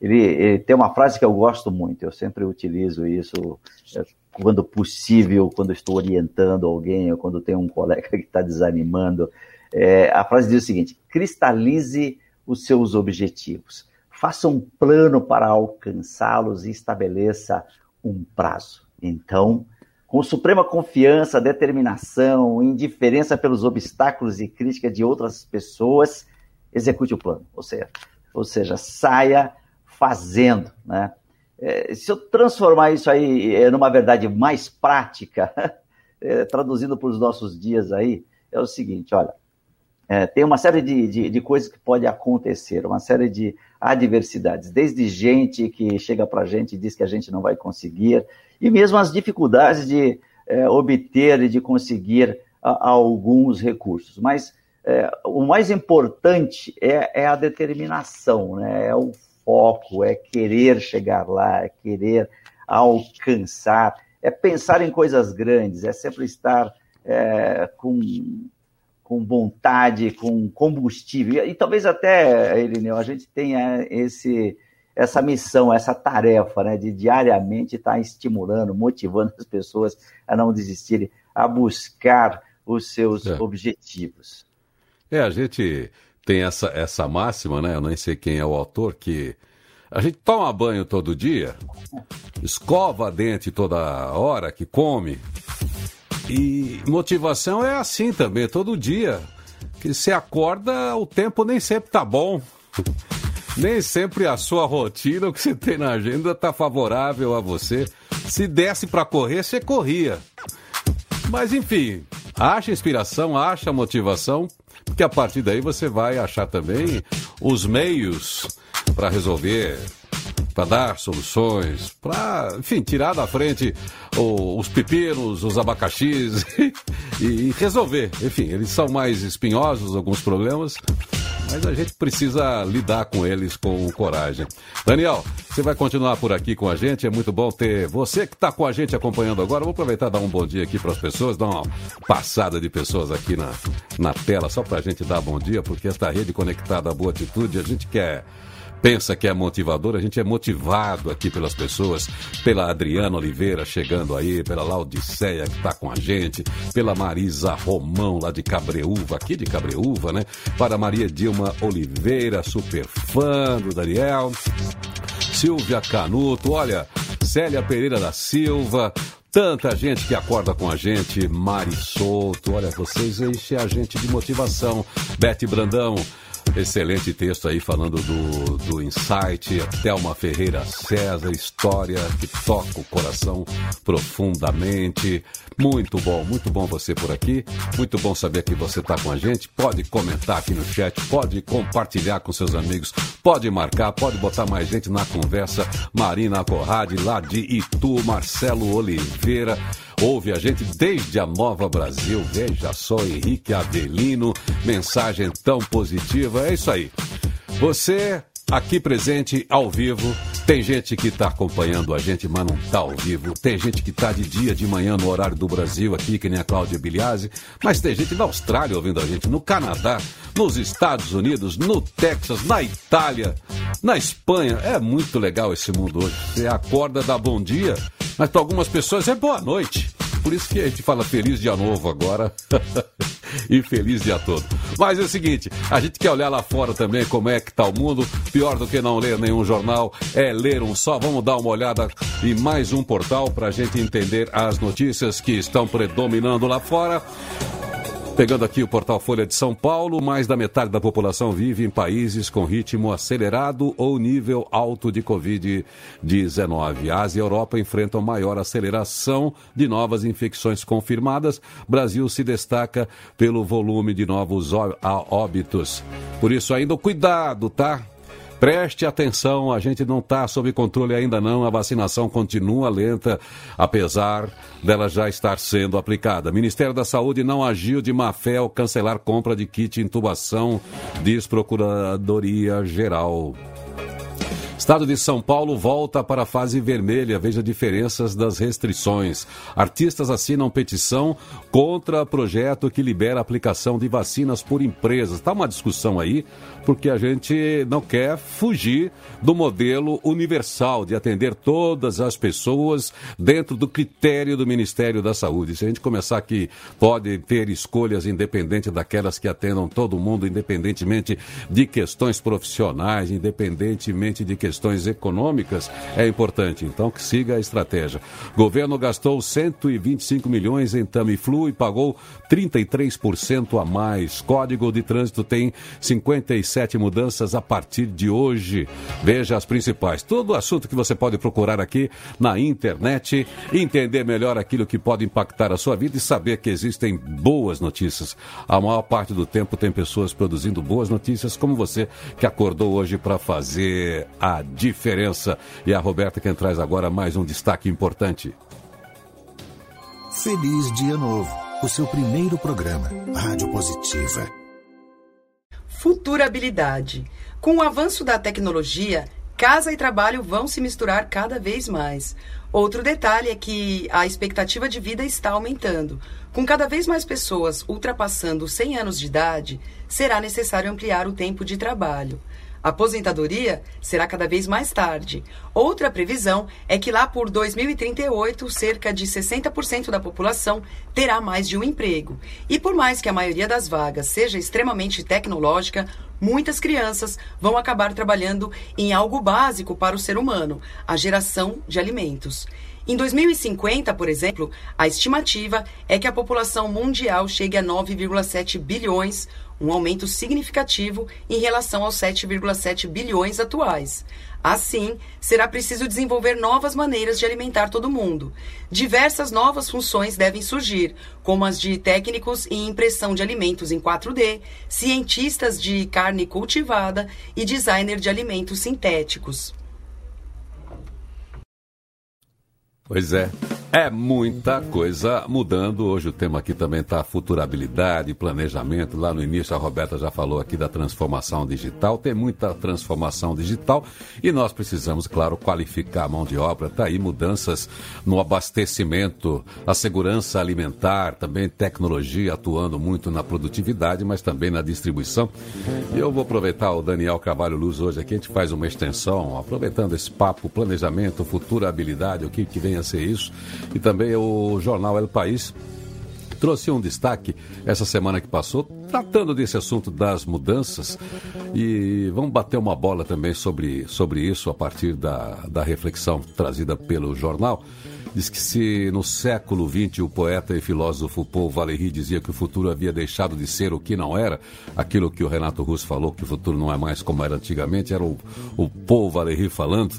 ele, ele tem uma frase que eu gosto muito, eu sempre utilizo isso é, quando possível, quando estou orientando alguém ou quando tem um colega que está desanimando. É, a frase diz o seguinte: cristalize os seus objetivos, faça um plano para alcançá-los e estabeleça um prazo. Então, com suprema confiança, determinação, indiferença pelos obstáculos e críticas de outras pessoas, execute o plano, ou seja, ou seja saia fazendo. Né? É, se eu transformar isso aí é, numa verdade mais prática, é, traduzindo para os nossos dias aí, é o seguinte, olha, é, tem uma série de, de, de, coisas que pode acontecer, uma série de adversidades, desde gente que chega para a gente e diz que a gente não vai conseguir, e mesmo as dificuldades de é, obter e de conseguir a alguns recursos. Mas é, o mais importante é, é, a determinação, né? é o foco, é querer chegar lá, é querer alcançar, é pensar em coisas grandes, é sempre estar é, com, com vontade, com combustível. E, e talvez até, Irineu, a gente tenha esse, essa missão, essa tarefa né, de diariamente estar estimulando, motivando as pessoas a não desistirem, a buscar os seus é. objetivos. É, a gente tem essa, essa máxima, né? Eu nem sei quem é o autor, que a gente toma banho todo dia, escova dente toda hora que come. E motivação é assim também, todo dia. Que você acorda, o tempo nem sempre tá bom. Nem sempre a sua rotina, o que você tem na agenda, tá favorável a você. Se desse para correr, você corria. Mas enfim, acha inspiração, acha motivação porque a partir daí você vai achar também os meios para resolver, para dar soluções, para, enfim, tirar da frente o, os pepinos, os abacaxis e, e resolver. Enfim, eles são mais espinhosos, alguns problemas, mas a gente precisa lidar com eles com coragem. Daniel, você vai continuar por aqui com a gente, é muito bom ter você que está com a gente acompanhando agora. Vou aproveitar e dar um bom dia aqui para as pessoas, dar uma passada de pessoas aqui na, na tela, só para a gente dar bom dia, porque esta rede conectada à boa atitude, a gente quer pensa que é motivador, a gente é motivado aqui pelas pessoas, pela Adriana Oliveira chegando aí, pela Laudiceia que está com a gente, pela Marisa Romão lá de Cabreúva, aqui de Cabreúva, né? Para Maria Dilma Oliveira, super fã do Daniel. Silvia Canuto, olha, Célia Pereira da Silva, Tanta gente que acorda com a gente, Mari Souto, olha, vocês enchem a gente de motivação. Bete Brandão, Excelente texto aí falando do, do Insight, Thelma Ferreira César, história que toca o coração profundamente. Muito bom, muito bom você por aqui. Muito bom saber que você está com a gente. Pode comentar aqui no chat, pode compartilhar com seus amigos, pode marcar, pode botar mais gente na conversa. Marina Corrade, lá de Itu, Marcelo Oliveira ouve a gente desde a Nova Brasil. Veja só, Henrique Avelino, mensagem tão positiva. É isso aí. Você aqui presente ao vivo. Tem gente que está acompanhando a gente, mas não está ao vivo. Tem gente que está de dia, de manhã, no horário do Brasil, aqui, que nem a Cláudia Biliase. Mas tem gente na Austrália ouvindo a gente, no Canadá, nos Estados Unidos, no Texas, na Itália, na Espanha. É muito legal esse mundo hoje. Você acorda, dá bom dia, mas para algumas pessoas é boa noite. Por isso que a gente fala feliz dia novo agora. e feliz dia todo. Mas é o seguinte, a gente quer olhar lá fora também como é que tá o mundo. Pior do que não ler nenhum jornal é ler um só. Vamos dar uma olhada em mais um portal para a gente entender as notícias que estão predominando lá fora. Pegando aqui o portal Folha de São Paulo, mais da metade da população vive em países com ritmo acelerado ou nível alto de Covid-19. Ásia e Europa enfrentam maior aceleração de novas infecções confirmadas. Brasil se destaca pelo volume de novos óbitos. Por isso, ainda cuidado, tá? Preste atenção, a gente não está sob controle ainda não, a vacinação continua lenta, apesar dela já estar sendo aplicada. Ministério da Saúde não agiu de má fé ao cancelar compra de kit intubação, diz Procuradoria Geral. Estado de São Paulo volta para a fase vermelha. Veja diferenças das restrições. Artistas assinam petição contra projeto que libera a aplicação de vacinas por empresas. Está uma discussão aí, porque a gente não quer fugir do modelo universal de atender todas as pessoas dentro do critério do Ministério da Saúde. Se a gente começar aqui, pode ter escolhas independentes daquelas que atendam todo mundo, independentemente de questões profissionais, independentemente de questões econômicas é importante. Então, que siga a estratégia. Governo gastou 125 milhões em Tamiflu e pagou 33% a mais. Código de Trânsito tem 57 mudanças a partir de hoje. Veja as principais. Todo assunto que você pode procurar aqui na internet, entender melhor aquilo que pode impactar a sua vida e saber que existem boas notícias. A maior parte do tempo tem pessoas produzindo boas notícias, como você que acordou hoje para fazer a diferença. E a Roberta quem traz agora mais um destaque importante. Feliz Dia Novo, o seu primeiro programa, Rádio Positiva. Futurabilidade. Com o avanço da tecnologia, casa e trabalho vão se misturar cada vez mais. Outro detalhe é que a expectativa de vida está aumentando. Com cada vez mais pessoas ultrapassando 100 anos de idade, será necessário ampliar o tempo de trabalho. A aposentadoria será cada vez mais tarde. Outra previsão é que lá por 2038, cerca de 60% da população terá mais de um emprego. E por mais que a maioria das vagas seja extremamente tecnológica, muitas crianças vão acabar trabalhando em algo básico para o ser humano, a geração de alimentos. Em 2050, por exemplo, a estimativa é que a população mundial chegue a 9,7 bilhões, um aumento significativo em relação aos 7,7 bilhões atuais. Assim, será preciso desenvolver novas maneiras de alimentar todo mundo. Diversas novas funções devem surgir, como as de técnicos em impressão de alimentos em 4D, cientistas de carne cultivada e designer de alimentos sintéticos. Pois é. É muita coisa mudando. Hoje o tema aqui também está futurabilidade, planejamento. Lá no início a Roberta já falou aqui da transformação digital. Tem muita transformação digital e nós precisamos, claro, qualificar a mão de obra. Está aí mudanças no abastecimento, a segurança alimentar, também tecnologia atuando muito na produtividade, mas também na distribuição. E eu vou aproveitar o Daniel Carvalho Luz hoje aqui. A gente faz uma extensão, aproveitando esse papo, planejamento, futurabilidade, o que, que vem ser isso e também o jornal El País trouxe um destaque essa semana que passou, tratando desse assunto das mudanças. E vamos bater uma bola também sobre, sobre isso a partir da, da reflexão trazida pelo jornal. Diz que se no século XX o poeta e filósofo Paul Valéry dizia que o futuro havia deixado de ser o que não era, aquilo que o Renato Russo falou, que o futuro não é mais como era antigamente, era o, o Paul Valéry falando.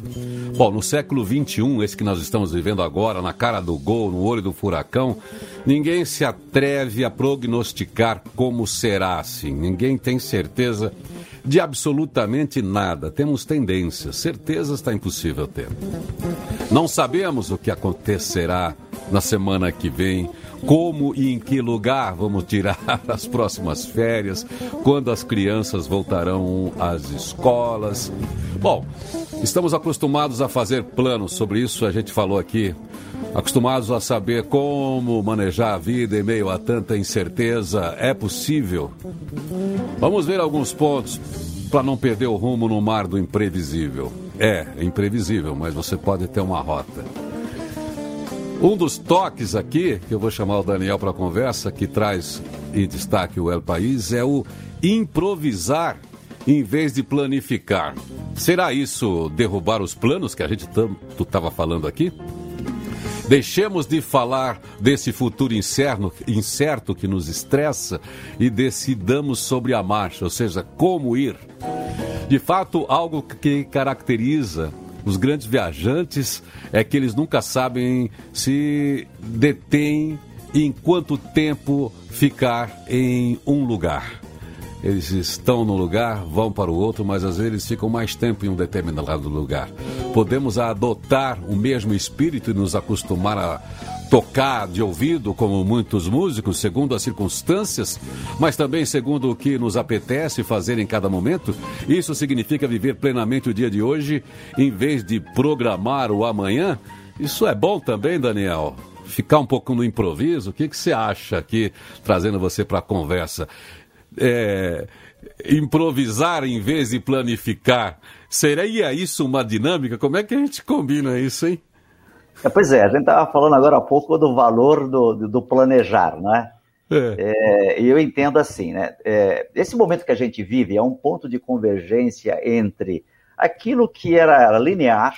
Bom, no século XXI, esse que nós estamos vivendo agora, na cara do gol, no olho do furacão, ninguém se atreve a prognosticar como será assim. Ninguém tem certeza de absolutamente nada. Temos tendências, certezas está impossível ter. Não sabemos o que acontecerá na semana que vem, como e em que lugar vamos tirar as próximas férias, quando as crianças voltarão às escolas. Bom, estamos acostumados a fazer planos sobre isso, a gente falou aqui acostumados a saber como manejar a vida em meio a tanta incerteza, é possível? Vamos ver alguns pontos para não perder o rumo no mar do imprevisível. É, é imprevisível, mas você pode ter uma rota. Um dos toques aqui, que eu vou chamar o Daniel para a conversa, que traz em destaque o El País, é o improvisar em vez de planificar. Será isso derrubar os planos que a gente tanto estava falando aqui? Deixemos de falar desse futuro incerto, incerto que nos estressa e decidamos sobre a marcha, ou seja, como ir. De fato, algo que caracteriza os grandes viajantes é que eles nunca sabem se detêm em quanto tempo ficar em um lugar. Eles estão no lugar, vão para o outro, mas às vezes ficam mais tempo em um determinado lugar. Podemos adotar o mesmo espírito e nos acostumar a tocar de ouvido, como muitos músicos, segundo as circunstâncias, mas também segundo o que nos apetece fazer em cada momento. Isso significa viver plenamente o dia de hoje, em vez de programar o amanhã. Isso é bom também, Daniel? Ficar um pouco no improviso? O que, que você acha aqui, trazendo você para a conversa? é, improvisar em vez de planificar. Seria isso uma dinâmica? Como é que a gente combina isso, hein? É, pois é, a gente estava falando agora há pouco do valor do, do planejar, né? É. E eu entendo assim, né? É, esse momento que a gente vive é um ponto de convergência entre aquilo que era linear,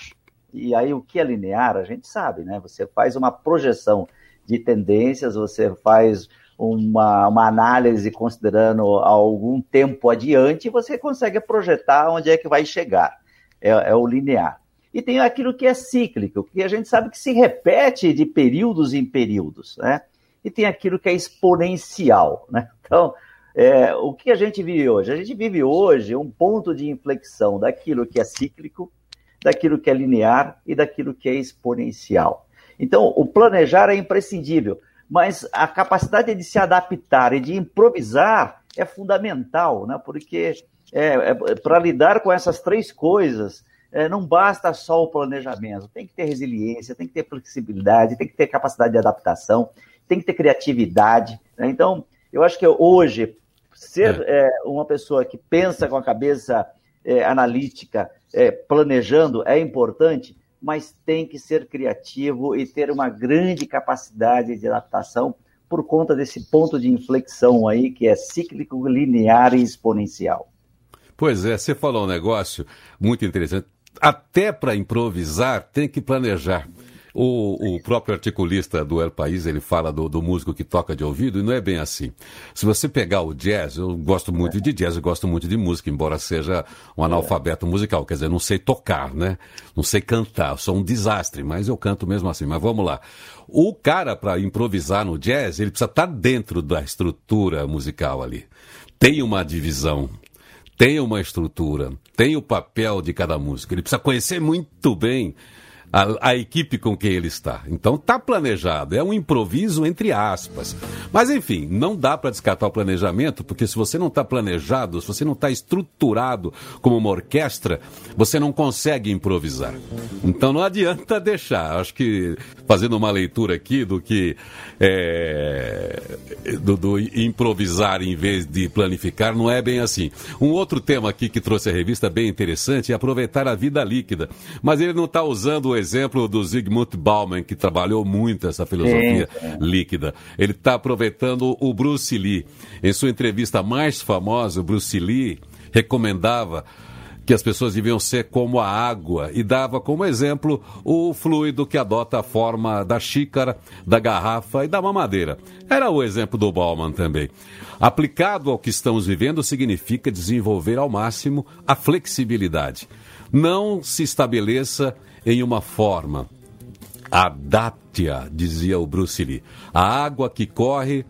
e aí o que é linear a gente sabe, né? Você faz uma projeção de tendências, você faz uma, uma análise considerando algum tempo adiante, você consegue projetar onde é que vai chegar. É, é o linear. E tem aquilo que é cíclico, que a gente sabe que se repete de períodos em períodos, né? E tem aquilo que é exponencial, né? Então, é, o que a gente vive hoje? A gente vive hoje um ponto de inflexão daquilo que é cíclico, daquilo que é linear e daquilo que é exponencial. Então, o planejar é imprescindível mas a capacidade de se adaptar e de improvisar é fundamental, né? porque é, é, para lidar com essas três coisas, é, não basta só o planejamento, tem que ter resiliência, tem que ter flexibilidade, tem que ter capacidade de adaptação, tem que ter criatividade. Né? Então, eu acho que hoje, ser é. É, uma pessoa que pensa com a cabeça é, analítica, planejando, é importante, mas tem que ser criativo e ter uma grande capacidade de adaptação por conta desse ponto de inflexão aí que é cíclico, linear e exponencial. Pois é, você falou um negócio muito interessante. Até para improvisar tem que planejar. O, o próprio articulista do El País, ele fala do, do, músico que toca de ouvido, e não é bem assim. Se você pegar o jazz, eu gosto muito de jazz, eu gosto muito de música, embora seja um analfabeto musical, quer dizer, não sei tocar, né? Não sei cantar, sou um desastre, mas eu canto mesmo assim. Mas vamos lá. O cara, para improvisar no jazz, ele precisa estar tá dentro da estrutura musical ali. Tem uma divisão, tem uma estrutura, tem o papel de cada músico. Ele precisa conhecer muito bem a, a equipe com quem ele está. Então está planejado, é um improviso entre aspas. Mas enfim, não dá para descartar o planejamento, porque se você não está planejado, se você não está estruturado como uma orquestra, você não consegue improvisar. Então não adianta deixar. Acho que fazendo uma leitura aqui do que é, do, do improvisar em vez de planificar, não é bem assim. Um outro tema aqui que trouxe a revista bem interessante é aproveitar a vida líquida. Mas ele não está usando o exemplo do Zygmunt Bauman, que trabalhou muito essa filosofia sim. líquida. Ele está aproveitando o Bruce Lee. Em sua entrevista mais famosa, o Bruce Lee recomendava que as pessoas deviam ser como a água e dava como exemplo o fluido que adota a forma da xícara, da garrafa e da mamadeira. Era o exemplo do Bauman também. Aplicado ao que estamos vivendo significa desenvolver ao máximo a flexibilidade. Não se estabeleça em uma forma. Adapte-a, dizia o Bruce Lee. A água que corre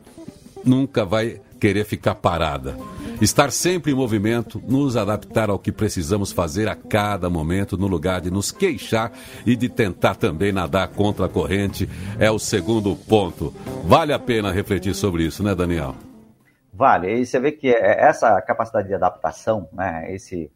nunca vai querer ficar parada. Estar sempre em movimento, nos adaptar ao que precisamos fazer a cada momento, no lugar de nos queixar e de tentar também nadar contra a corrente, é o segundo ponto. Vale a pena refletir sobre isso, né, Daniel? Vale. E você vê que é, essa capacidade de adaptação, né, esse,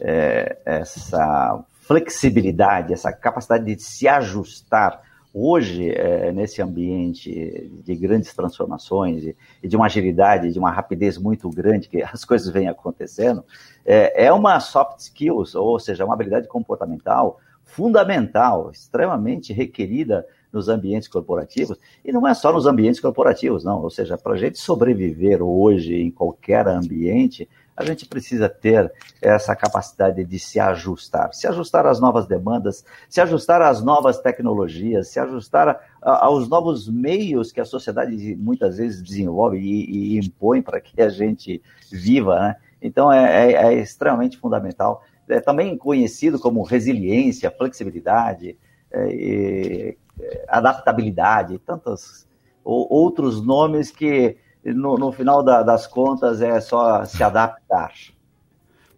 é, essa flexibilidade, essa capacidade de se ajustar Hoje, é, nesse ambiente de grandes transformações e, e, de uma agilidade, de uma rapidez muito grande que as coisas vêm acontecendo, é, é uma soft skills, ou seja, uma habilidade comportamental fundamental, extremamente requerida nos ambientes corporativos, e não é só nos ambientes corporativos, não. Ou seja, para a gente sobreviver hoje em qualquer ambiente, a gente precisa ter essa capacidade de se ajustar, se ajustar às novas demandas, se ajustar às novas tecnologias, se ajustar a, aos novos meios que a sociedade muitas vezes desenvolve e, e impõe para que a gente viva, né? Então é, é, é extremamente fundamental. É também conhecido como resiliência, flexibilidade, é, é, adaptabilidade, tantos outros nomes que no, no final da, das contas é só se adaptar.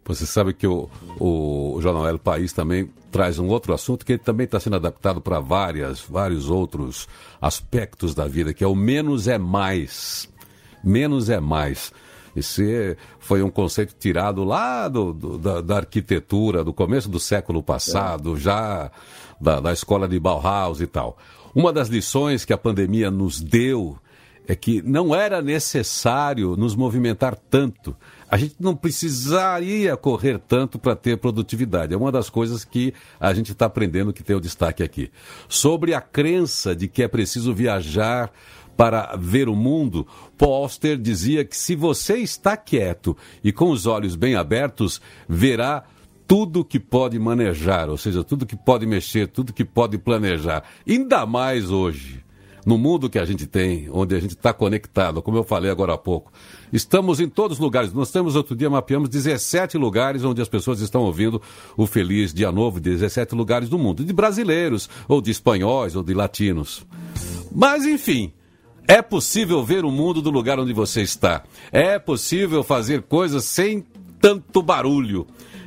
Você sabe que o, o Jornal El País também traz um outro assunto que também está sendo adaptado para várias, vários outros aspectos da vida, que é o menos é mais. Menos é mais. Esse foi um conceito tirado lá do, do da, da, arquitetura, do começo do século passado, é. já da, da escola de Bauhaus e tal. Uma das lições que a pandemia nos deu é que não era necessário nos movimentar tanto. A gente não precisaria correr tanto para ter produtividade. É uma das coisas que a gente está aprendendo que tem o destaque aqui. Sobre a crença de que é preciso viajar para ver o mundo, Polster dizia que se você está quieto e com os olhos bem abertos, verá tudo que pode manejar, ou seja, tudo que pode mexer, tudo que pode planejar. Ainda mais hoje no mundo que a gente tem, onde a gente está conectado, como eu falei agora há pouco. Estamos em todos os lugares. Nós temos outro dia, mapeamos 17 lugares onde as pessoas estão ouvindo o Feliz Dia Novo, 17 lugares do mundo, de brasileiros, ou de espanhóis, ou de latinos. Mas, enfim, é possível ver o mundo do lugar onde você está. É possível fazer coisas sem tanto barulho.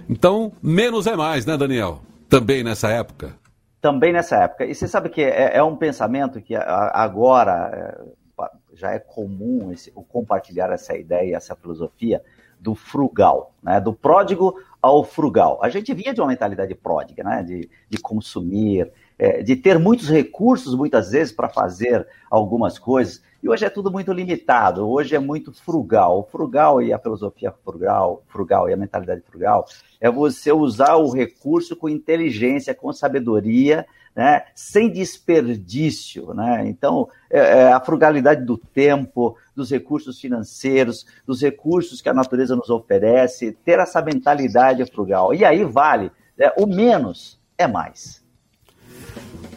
Então, menos é mais, né, Daniel? Também nessa época também nessa época. E você sabe que é, é um pensamento que agora é, já é comum esse, o compartilhar essa ideia, essa filosofia do frugal, né? do pródigo ao frugal. A gente vinha de uma mentalidade pródiga, né? de, de consumir, é, de ter muitos recursos, muitas vezes, para fazer algumas coisas. E hoje é tudo muito limitado, hoje é muito frugal. O frugal e a filosofia frugal, frugal e a mentalidade frugal é você usar o recurso com inteligência, com sabedoria, né, sem desperdício. Né? Então, é, é a frugalidade do tempo, dos recursos financeiros, dos recursos que a natureza nos oferece, ter essa mentalidade frugal. E aí vale, né, o menos é mais.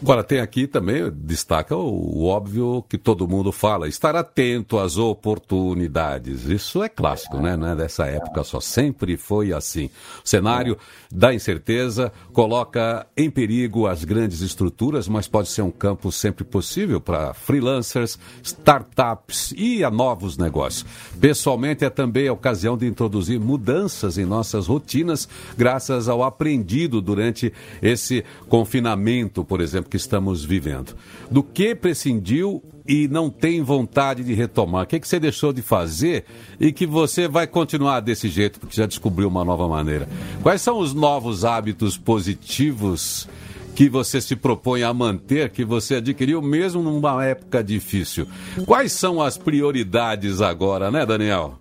Agora, tem aqui também, destaca o, óbvio que todo mundo fala, estar atento às oportunidades. Isso é clássico, né? Não é dessa época só, sempre foi assim. O cenário da incerteza coloca em perigo as grandes estruturas, mas pode ser um campo sempre possível para freelancers, startups e a novos negócios. Pessoalmente, é também a ocasião de introduzir mudanças em nossas rotinas, graças ao aprendido durante esse confinamento, por exemplo que estamos vivendo. Do que prescindiu e não tem vontade de retomar? O que, que você deixou de fazer e que você vai continuar desse jeito, porque já descobriu uma nova maneira? Quais são os novos hábitos positivos que você se propõe a manter, que você adquiriu mesmo numa época difícil? Quais são as prioridades agora, né, Daniel?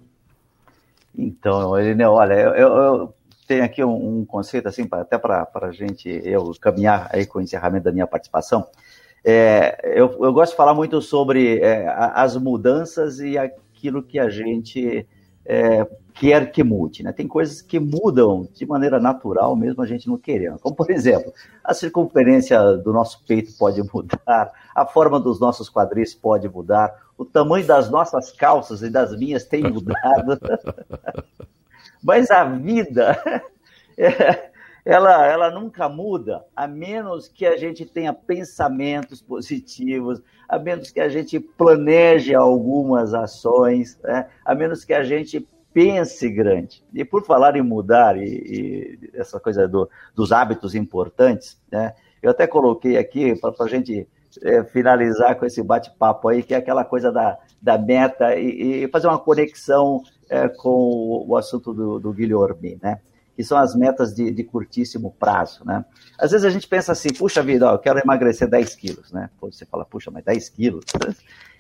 Então, Elineu, olha, eu, eu tem aqui um, um conceito, assim, pra, até para a gente, eu caminhar aí com o encerramento da minha participação. É, eu, eu, gosto de falar muito sobre é, as mudanças e aquilo que a gente é, quer que mude. Né? Tem coisas que mudam de maneira natural, mesmo a gente não querendo. Como, por exemplo, a circunferência do nosso peito pode mudar, a forma dos nossos quadris pode mudar, o tamanho das nossas calças e das minhas tem mudado. Mas a vida, ela, ela nunca muda, a menos que a gente tenha pensamentos positivos, a menos que a gente planeje algumas ações, né? a menos que a gente pense grande. E por falar em mudar e, e essa coisa do, dos hábitos importantes, né? eu até coloquei aqui para a gente é, finalizar com esse bate-papo aí, que é aquela coisa da, da meta e, e fazer uma conexão é, com o, assunto do, do Guilherme, né? Que são as metas de, de, curtíssimo prazo, né? Às vezes a gente pensa assim, puxa vida, ó, eu quero emagrecer 10 quilos, né? Pô, você fala, puxa, mas 10 quilos?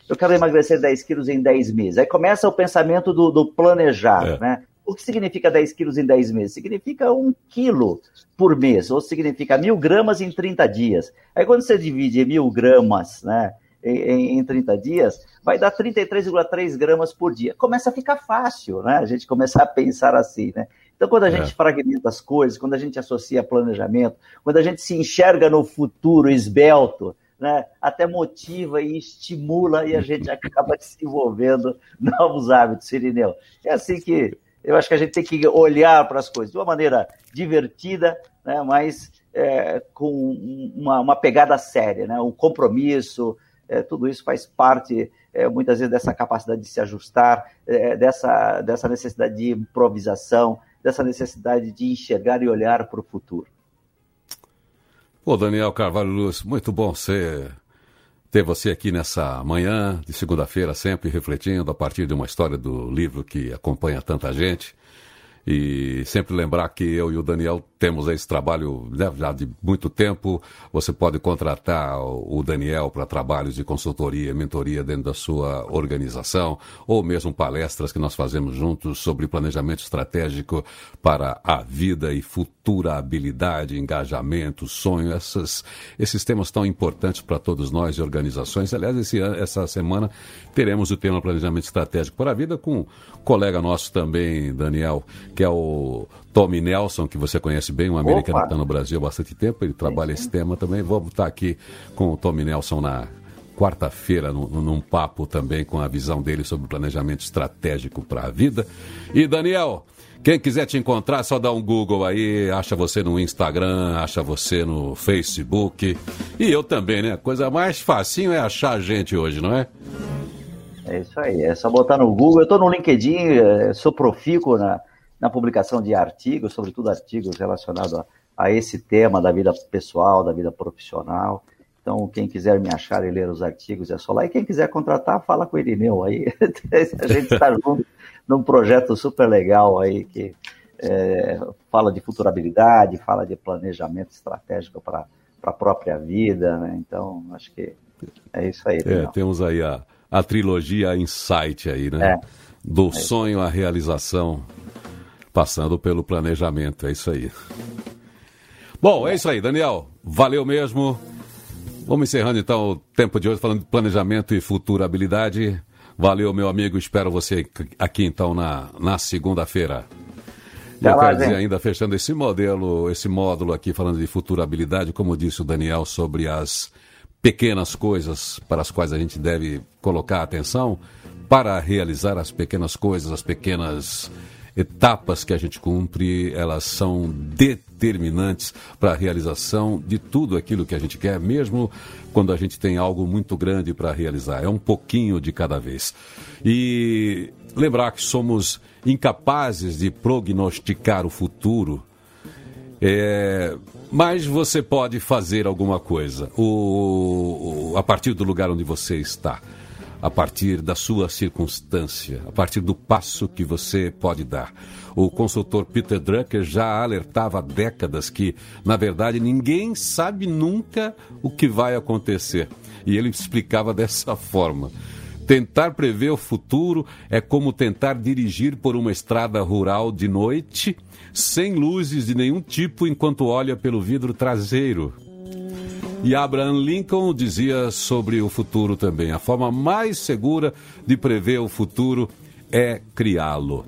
Eu quero emagrecer 10 quilos em 10 meses. Aí começa o pensamento do, do planejar, é. né? O que significa 10 quilos em 10 meses? Significa um quilo por mês, ou significa mil gramas em 30 dias. Aí quando você divide mil gramas né, em, em 30 dias, vai dar 33,3 gramas por dia. Começa a ficar fácil, né? A gente começar a pensar assim, né? Então, quando a é. gente fragmenta as coisas, quando a gente associa planejamento, quando a gente se enxerga no futuro esbelto, né, até motiva e estimula e a gente acaba desenvolvendo novos hábitos, Irineu. É assim que eu acho que a gente tem que olhar para as coisas de uma maneira divertida, né, mas é, com uma, uma, pegada séria, né, um compromisso, é, tudo isso faz parte, é, muitas vezes, dessa capacidade de se ajustar, é, dessa, dessa necessidade de improvisação, dessa necessidade de enxergar e olhar para o futuro. Pô, Daniel Carvalho Luz, muito bom ser ter você aqui nessa manhã de segunda-feira, sempre refletindo a partir de uma história do livro que acompanha tanta gente. E sempre lembrar que eu e o Daniel temos esse trabalho né, já de muito tempo. Você pode contratar o Daniel para trabalhos de consultoria, mentoria dentro da sua organização, ou mesmo palestras que nós fazemos juntos sobre planejamento estratégico para a vida e futura habilidade, engajamento, sonho, essas, esses temas tão importantes para todos nós e organizações. Aliás, esse, essa semana teremos o tema planejamento estratégico para a vida com um colega nosso também, Daniel, que é o Tommy Nelson, que você conhece bem, um americano que está no Brasil há bastante tempo, ele trabalha esse tema também. Vamos estar aqui com o Tommy Nelson na quarta-feira, num, papo também com a visão dele sobre planejamento estratégico para a vida. E Daniel, quem quiser te encontrar, só dá um Google aí, acha você no Instagram, acha você no Facebook. E eu também, né? A coisa mais facinho é achar a gente hoje, não é? É isso aí, é só botar no Google. Eu estou no LinkedIn, é, sou profícuo na, na publicação de artigos, sobretudo artigos relacionados a, a, esse tema da vida pessoal, da vida profissional. Então, quem quiser me achar e ler os artigos é só lá. E quem quiser contratar, fala com o Irineu aí. a gente está junto num projeto super legal aí que é, fala de futurabilidade, fala de planejamento estratégico para a própria vida. Né? Então, acho que é isso aí. É, temos aí a, a trilogia Insight aí, né? É, Do é sonho à realização passando pelo planejamento. É isso aí. Bom, é isso aí, Daniel. Valeu mesmo. Vamos encerrando então o tempo de hoje falando de planejamento e futurabilidade. Valeu, meu amigo. Espero você aqui então na, na segunda-feira. Eu quero dizer ainda, fechando esse modelo, esse módulo aqui, falando de futurabilidade, como disse o Daniel, sobre as pequenas coisas para as quais a gente deve colocar atenção para realizar as pequenas coisas, as pequenas etapas que a gente cumpre, elas são determinantes para a realização de tudo aquilo que a gente quer, mesmo quando a gente tem algo muito grande para realizar. É um pouquinho de cada vez. E lembrar que somos incapazes de prognosticar o futuro. É, mas você pode fazer alguma coisa o, o, a partir do lugar onde você está a partir da sua circunstância, a partir do passo que você pode dar. O consultor Peter Drucker já alertava há décadas que, na verdade, ninguém sabe nunca o que vai acontecer. E ele explicava dessa forma. Tentar prever o futuro é como tentar dirigir por uma estrada rural de noite, sem luzes de nenhum tipo, enquanto olha pelo vidro traseiro. E Abraham Lincoln dizia sobre o futuro também: a forma mais segura de prever o futuro é criá-lo.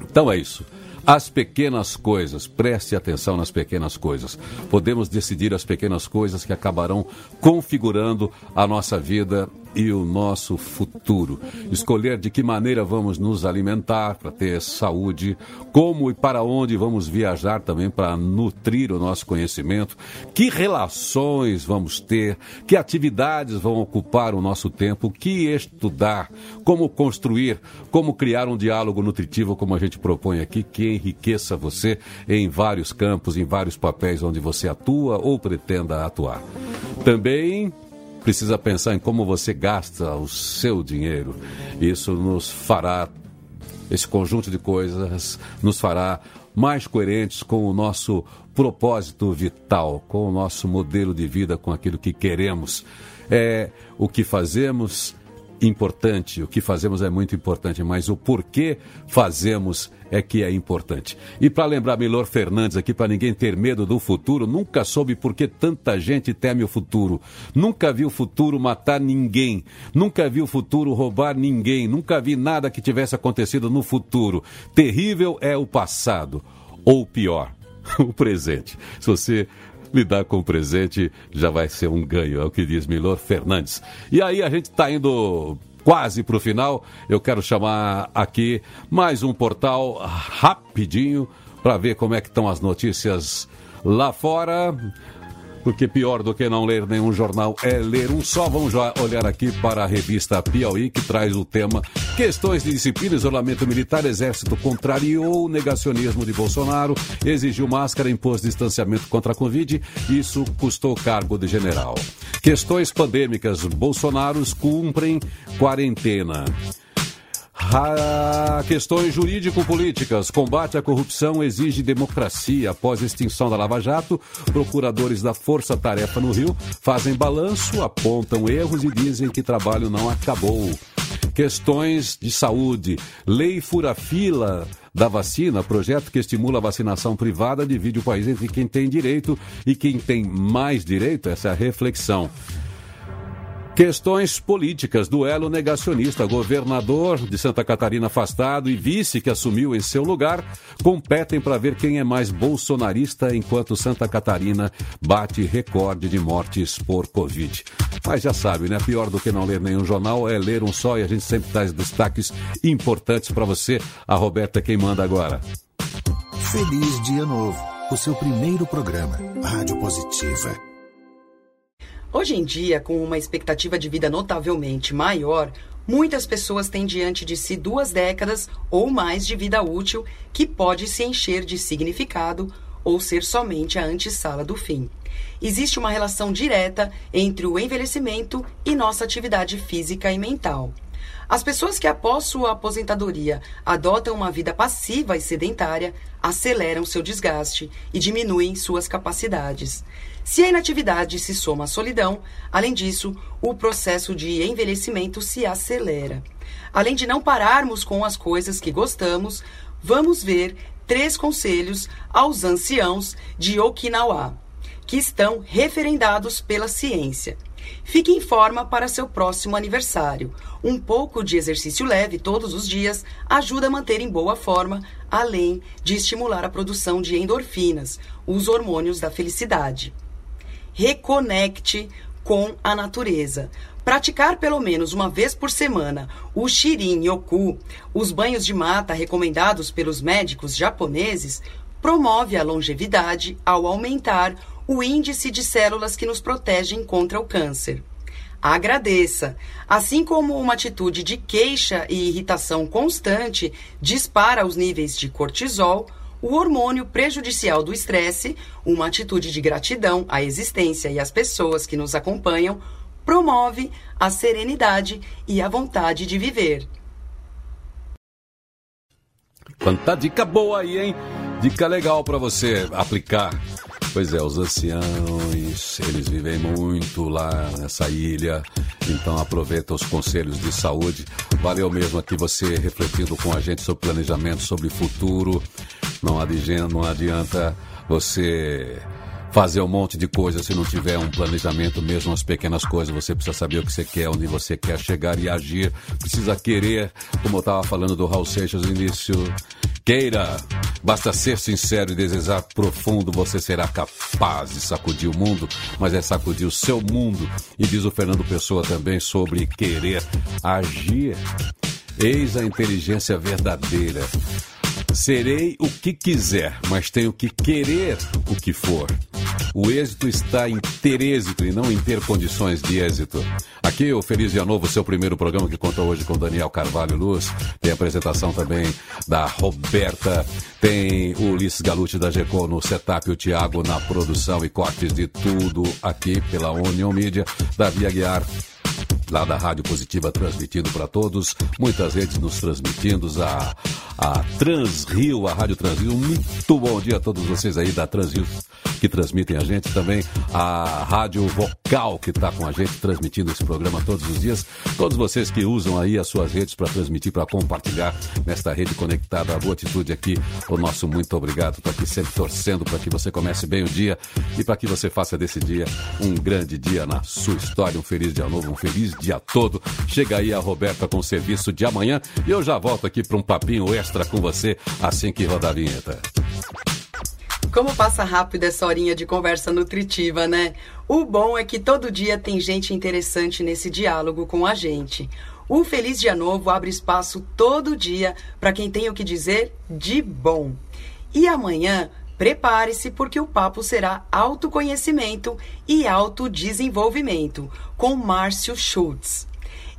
Então é isso. As pequenas coisas, preste atenção nas pequenas coisas. Podemos decidir as pequenas coisas que acabarão configurando a nossa vida e o nosso futuro. Escolher de que maneira vamos nos alimentar para ter saúde, como e para onde vamos viajar também para nutrir o nosso conhecimento, que relações vamos ter, que atividades vão ocupar o nosso tempo, que estudar, como construir, como criar um diálogo nutritivo, como a gente propõe aqui, que enriqueça você em vários campos, em vários papéis onde você atua ou pretenda atuar. Também precisa pensar em como você gasta o seu dinheiro. Isso nos fará, esse conjunto de coisas nos fará mais coerentes com o nosso propósito vital, com o nosso modelo de vida, com aquilo que queremos. É o que fazemos importante, o que fazemos é muito importante, mas o porquê fazemos é que é importante. E para lembrar Milor Fernandes aqui, para ninguém ter medo do futuro, nunca soube por que tanta gente teme o futuro. Nunca vi o futuro matar ninguém. Nunca vi o futuro roubar ninguém. Nunca vi nada que tivesse acontecido no futuro. Terrível é o passado. Ou pior, o presente. Se você lidar com o presente já vai ser um ganho, é o que diz Milor Fernandes. E aí a gente está indo quase para o final. Eu quero chamar aqui mais um portal rapidinho para ver como é que estão as notícias lá fora porque pior do que não ler nenhum jornal é ler um só. Vamos já olhar aqui para a revista Piauí, que traz o tema Questões de disciplina, isolamento militar, exército contrariou o negacionismo de Bolsonaro, exigiu máscara, impôs distanciamento contra a Covid, isso custou cargo de general. Questões pandêmicas, Bolsonaros cumprem quarentena. Questões jurídico-políticas. Combate à corrupção exige democracia. Após extinção da Lava Jato, procuradores da Força Tarefa no Rio fazem balanço, apontam erros e dizem que trabalho não acabou. Questões de saúde. Lei fura-fila da vacina, projeto que estimula a vacinação privada, divide o país entre quem tem direito e quem tem mais direito. Essa é a reflexão. Questões políticas, duelo negacionista, governador de Santa Catarina afastado e vice que assumiu em seu lugar, competem para ver quem é mais bolsonarista enquanto Santa Catarina bate recorde de mortes por Covid. Mas já sabe, né? Pior do que não ler nenhum jornal é ler um só e a gente sempre traz destaques importantes para você. A Roberta é quem manda agora. Feliz Dia Novo, o seu primeiro programa, Rádio Positiva. Hoje em dia, com uma expectativa de vida notavelmente maior, muitas pessoas têm diante de si duas décadas ou mais de vida útil que pode se encher de significado ou ser somente a antessala do fim. Existe uma relação direta entre o envelhecimento e nossa atividade física e mental. As pessoas que, após sua aposentadoria, adotam uma vida passiva e sedentária, aceleram seu desgaste e diminuem suas capacidades. Se a inatividade se soma à solidão, além disso, o processo de envelhecimento se acelera. Além de não pararmos com as coisas que gostamos, vamos ver três conselhos aos anciãos de Okinawa, que estão referendados pela ciência. Fique em forma para seu próximo aniversário. Um pouco de exercício leve todos os dias ajuda a manter em boa forma, além de estimular a produção de endorfinas, os hormônios da felicidade reconecte com a natureza. Praticar pelo menos uma vez por semana o Shirin Yoku, os banhos de mata recomendados pelos médicos japoneses, promove a longevidade ao aumentar o índice de células que nos protegem contra o câncer. Agradeça. Assim como uma atitude de queixa e irritação constante dispara os níveis de cortisol, o hormônio prejudicial do estresse, uma atitude de gratidão à existência e às pessoas que nos acompanham, promove a serenidade e a vontade de viver. Quanta dica boa aí, hein? Dica legal para você aplicar Pois é, os anciãos, eles vivem muito lá nessa ilha, então aproveita os conselhos de saúde. Valeu mesmo aqui você refletindo com a gente sobre planejamento, sobre futuro. Não adianta, não adianta você fazer um monte de coisas se não tiver um planejamento, mesmo as pequenas coisas. Você precisa saber o que você quer, onde você quer chegar e agir. Precisa querer, como eu estava falando do Raul Seixas no início. Queira, basta ser sincero e desejar profundo, você será capaz de sacudir o mundo, mas é sacudir o seu mundo. E diz o Fernando Pessoa também sobre querer agir. Eis a inteligência verdadeira. Serei o que quiser, mas tenho que querer o que for. O êxito está em ter êxito e não em ter condições de êxito. Aqui o Feliz Dia Novo, seu primeiro programa que conta hoje com Daniel Carvalho Luz. Tem a apresentação também da Roberta. Tem o Ulisses Galucci da GECO no setup, o Thiago na produção e cortes de tudo aqui pela Union Media, da Via Guiar lá da Rádio Positiva transmitindo para todos, muitas redes nos transmitindo, a, a Transrio, a Rádio Transrio, muito bom dia a todos vocês aí da Transrio que transmitem a gente, também a Rádio Vocal que está com a gente transmitindo esse programa todos os dias, todos vocês que usam aí as suas redes para transmitir, para compartilhar nesta rede conectada, a boa atitude aqui, o nosso muito obrigado, estou aqui sempre torcendo para que você comece bem o dia e para que você faça desse dia um grande dia na sua história, um feliz dia novo, um feliz dia todo. Chega aí a Roberta com o serviço de amanhã e eu já volto aqui para um papinho extra com você assim que rodar a vinheta. Como passa rápido essa horinha de conversa nutritiva, né? O bom é que todo dia tem gente interessante nesse diálogo com a gente. O Feliz Dia Novo abre espaço todo dia para quem tem o que dizer de bom. E amanhã, prepare-se porque o papo será autoconhecimento e autodesenvolvimento com Márcio Schultz.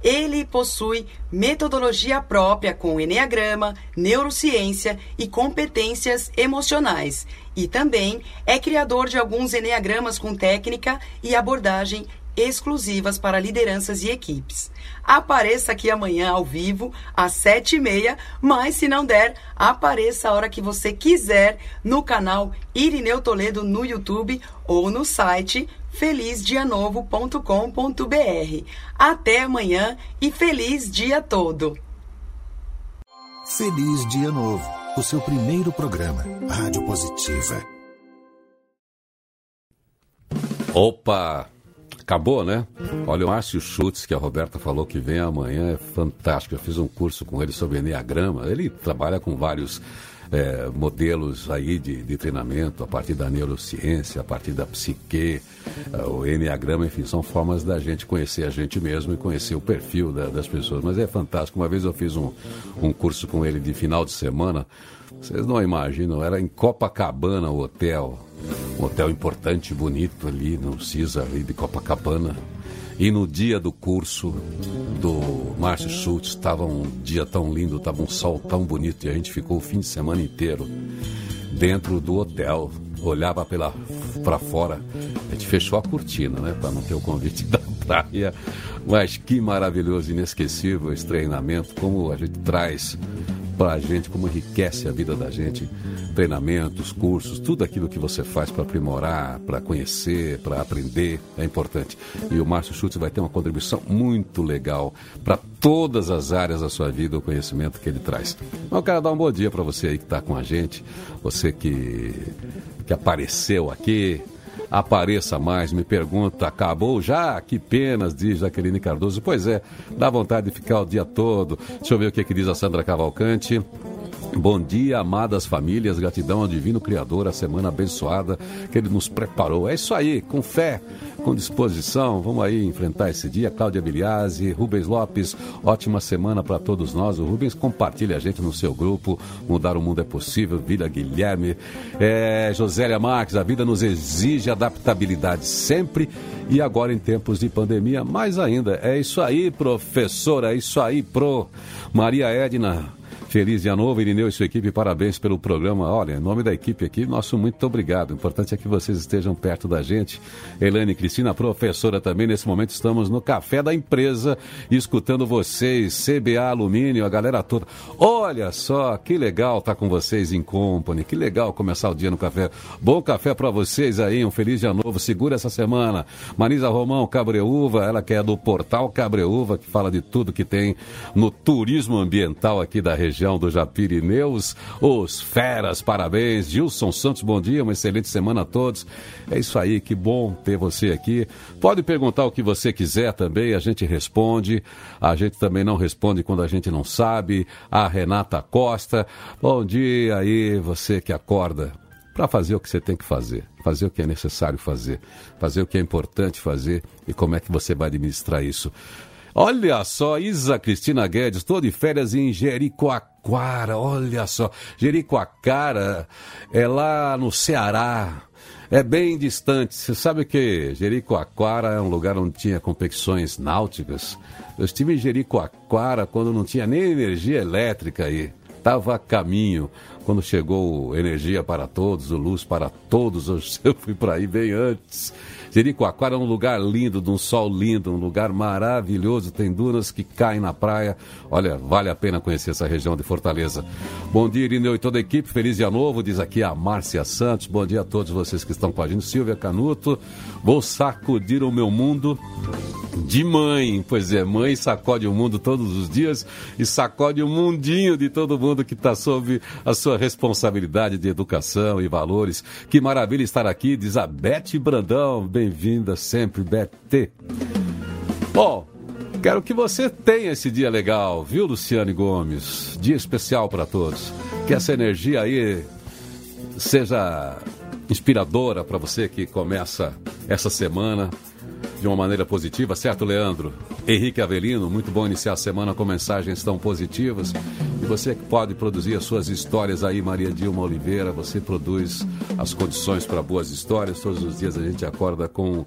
Ele possui metodologia própria com Enneagrama, neurociência e competências emocionais. E também é criador de alguns Enneagramas com técnica e abordagem exclusivas para lideranças e equipes. Apareça aqui amanhã ao vivo, às sete e meia, mas se não der, apareça a hora que você quiser no canal Irineu Toledo no YouTube ou no site felizdianovo.com.br. Até amanhã e feliz dia todo! Feliz Dia Novo, o seu primeiro programa, Rádio Positiva. Opa! Acabou, né? Olha, o Márcio Schutz, que a Roberta falou que vem amanhã, é fantástico. Eu fiz um curso com ele sobre Enneagrama. Ele trabalha com vários é, modelos aí de, de, treinamento, a partir da neurociência, a partir da psique, é, o Enneagrama, enfim, são formas da gente conhecer a gente mesmo e conhecer o perfil da, das pessoas. Mas é fantástico. Uma vez eu fiz um, um curso com ele de final de semana. Vocês não imaginam, era em Copacabana o hotel um hotel importante, bonito ali no CISA ali de Copacabana. E no dia do curso do Márcio Schultz, estava um dia tão lindo, estava um sol tão bonito, e a gente ficou o fim de semana inteiro dentro do hotel, olhava para fora. A gente fechou a cortina, né, para não ter o convite da praia. Mas que maravilhoso, inesquecível esse treinamento, como a gente traz para a gente, como enriquece a vida da gente. Treinamentos, cursos, tudo aquilo que você faz para aprimorar, para conhecer, para aprender, é importante. E o Márcio Schultz vai ter uma contribuição muito legal para todas as áreas da sua vida, o conhecimento que ele traz. Então, eu quero dar um bom dia para você aí que está com a gente, você que, que apareceu aqui, apareça mais. Me pergunta, acabou já? Que penas, diz Jaqueline Cardoso. Pois é, dá vontade de ficar o dia todo. Deixa eu ver o que, é que diz a Sandra Cavalcante. Bom dia, amadas famílias, gratidão ao Divino Criador, a semana abençoada que Ele nos preparou. É isso aí, com fé, com disposição, vamos aí enfrentar esse dia. Cláudia Biliase, Rubens Lopes, ótima semana para todos nós. O Rubens compartilha a gente no seu grupo, Mudar o Mundo é Possível, Vila Guilherme, é, Josélia Marques, a vida nos exige adaptabilidade sempre e agora em tempos de pandemia, mais ainda. É isso aí, professora, é isso aí, pro Maria Edna Feliz dia novo, Irineu e sua equipe, parabéns pelo programa. Olha, em nome da equipe aqui, nosso muito obrigado. O importante é que vocês estejam perto da gente. Elaine Cristina, professora também, nesse momento estamos no café da empresa, escutando vocês, CBA Alumínio, a galera toda. Olha só, que legal estar tá com vocês em company, que legal começar o dia no café. Bom café para vocês aí, um feliz dia novo, segura essa semana. Marisa Romão, Cabreúva, ela que é do portal Cabreúva, que fala de tudo que tem no turismo ambiental aqui da região região do Japirineus. Os feras, parabéns. Gilson Santos, bom dia, uma excelente semana a todos. É isso aí, que bom ter você aqui. Pode perguntar o que você quiser também, a gente responde. A gente também não responde quando a gente não sabe. A Renata Costa, bom dia aí, você que acorda para fazer o que você tem que fazer, fazer o que é necessário fazer, fazer o que é importante fazer e como é que você vai administrar isso. Olha só, Isa Cristina Guedes, estou de férias em Jericoacoara, olha só. Jericoacoara é lá no Ceará. É bem distante. Você sabe que Jericoacoara é um lugar onde tinha competições náuticas? Eu estive em Jericoacoara quando não tinha nem energia elétrica aí. Estava a caminho. Quando chegou energia para todos, luz para todos, eu fui para aí bem antes. Jericoacoara é um lugar lindo, de um sol lindo, um lugar maravilhoso, tem dunas que caem na praia. Olha, vale a pena conhecer essa região de Fortaleza. Bom dia, Irineu e toda a equipe, feliz dia novo, diz aqui a Márcia Santos. Bom dia a todos vocês que estão com a gente. Silvia Canuto, vou sacudir o meu mundo de mãe. Pois é, mãe sacode o mundo todos os dias e sacode o mundinho de todo mundo que está sob a sua responsabilidade de educação e valores. Que maravilha estar aqui, diz a Brandão. Bem bem-vinda sempre, BT. Bom, quero que você tenha esse dia legal, viu, Luciane Gomes? Dia especial para todos. Que essa energia aí seja inspiradora para você que começa essa semana de uma maneira positiva, certo, Leandro? Henrique Avelino, muito bom iniciar a semana com mensagens tão positivas. E você que pode produzir as suas histórias aí, Maria Dilma Oliveira, você produz as condições para boas histórias. Todos os dias a gente acorda com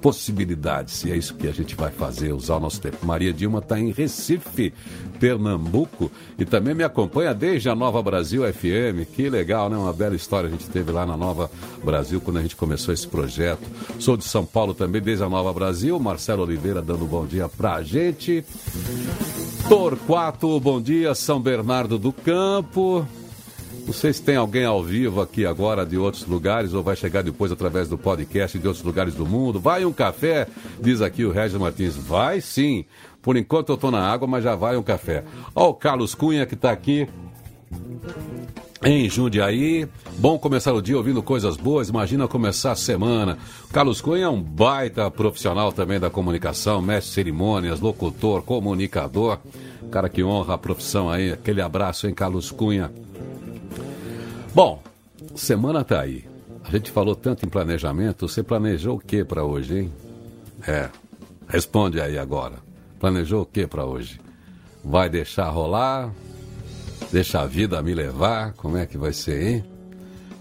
possibilidades. E é isso que a gente vai fazer, usar o nosso tempo. Maria Dilma está em Recife, Pernambuco, e também me acompanha desde a Nova Brasil FM. Que legal, né? Uma bela história a gente teve lá na Nova Brasil quando a gente começou esse projeto. Sou de São Paulo também, desde a Nova Brasil. Marcelo Oliveira dando um bom dia pra gente. Torquato, bom dia. São Bernardo do Campo. Não sei se tem alguém ao vivo aqui agora de outros lugares ou vai chegar depois através do podcast de outros lugares do mundo. Vai um café? Diz aqui o Regis Martins. Vai sim. Por enquanto eu estou na água, mas já vai um café. Ó o Carlos Cunha que está aqui em Jundiaí. Bom começar o dia ouvindo coisas boas, imagina começar a semana. Carlos Cunha é um baita profissional também da comunicação, mestre de cerimônias, locutor, comunicador. Cara que honra a profissão aí. Aquele abraço, hein, Carlos Cunha. Bom, semana tá aí. A gente falou tanto em planejamento. Você planejou o que para hoje, hein? É, responde aí agora. Planejou o que para hoje? Vai deixar rolar? Deixa a vida me levar? Como é que vai ser, hein?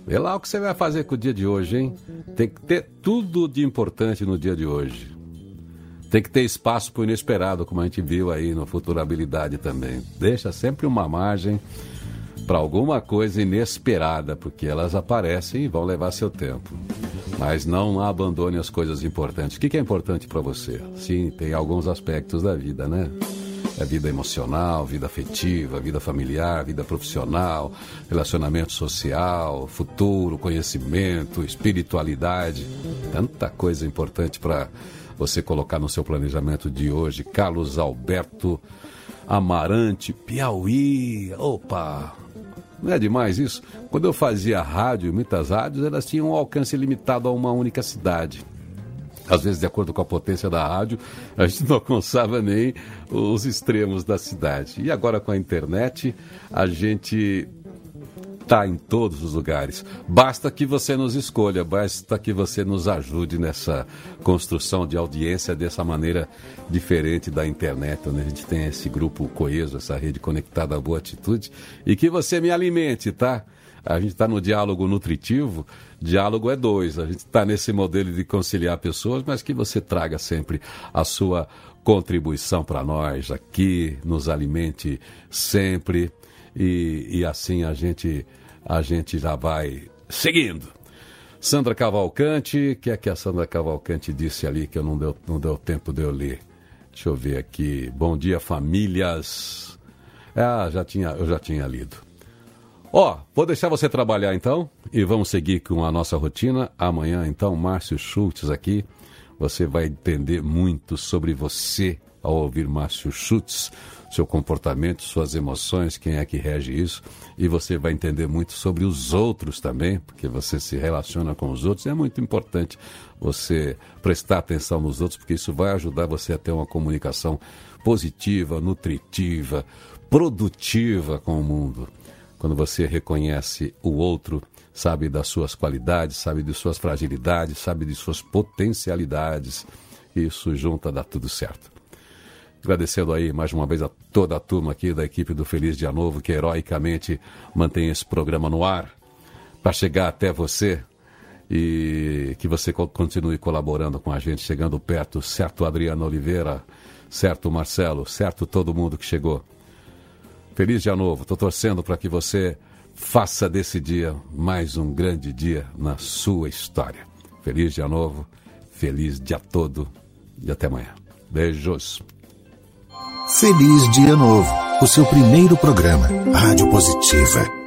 Vê lá o que você vai fazer com o dia de hoje, hein? Tem que ter tudo de importante no dia de hoje. Tem que ter espaço para o inesperado, como a gente viu aí no Futurabilidade também. Deixa sempre uma margem para alguma coisa inesperada, porque elas aparecem e vão levar seu tempo. Mas não abandone as coisas importantes. O que é importante para você? Sim, tem alguns aspectos da vida, né? É vida emocional, vida afetiva, vida familiar, vida profissional, relacionamento social, futuro, conhecimento, espiritualidade. Tanta coisa importante para você colocar no seu planejamento de hoje. Carlos Alberto Amarante, Piauí. Opa! Não é demais isso? Quando eu fazia rádio, muitas rádios, elas tinham um alcance limitado a uma única cidade. Às vezes, de acordo com a potência da rádio, a gente não alcançava nem os extremos da cidade. E agora com a internet, a gente está em todos os lugares. Basta que você nos escolha, basta que você nos ajude nessa construção de audiência dessa maneira diferente da internet, onde a gente tem esse grupo coeso, essa rede conectada à boa atitude, e que você me alimente, tá? A gente está no diálogo nutritivo, diálogo é dois. A gente está nesse modelo de conciliar pessoas, mas que você traga sempre a sua contribuição para nós aqui, nos alimente sempre e, e assim a gente, a gente já vai seguindo. Sandra Cavalcante, o que é que a Sandra Cavalcante disse ali que eu não deu, não deu tempo de eu ler? Deixa eu ver aqui. Bom dia, famílias. Ah, já tinha, eu já tinha lido. Ó, oh, vou deixar você trabalhar então e vamos seguir com a nossa rotina. Amanhã, então, Márcio Schultz aqui. Você vai entender muito sobre você ao ouvir Márcio Schultz seu comportamento, suas emoções, quem é que rege isso. E você vai entender muito sobre os outros também, porque você se relaciona com os outros. É muito importante você prestar atenção nos outros, porque isso vai ajudar você a ter uma comunicação positiva, nutritiva, produtiva com o mundo. Quando você reconhece o outro, sabe das suas qualidades, sabe de suas fragilidades, sabe de suas potencialidades, isso junta dá tudo certo. Agradecendo aí mais uma vez a toda a turma aqui da equipe do Feliz Dia Novo que heroicamente mantém esse programa no ar para chegar até você e que você continue colaborando com a gente, chegando perto, certo Adriano Oliveira, certo Marcelo, certo todo mundo que chegou. Feliz Dia Novo, estou torcendo para que você faça desse dia mais um grande dia na sua história. Feliz Dia Novo, feliz dia todo e até amanhã. Beijos. Feliz Dia Novo, o seu primeiro programa, Rádio Positiva.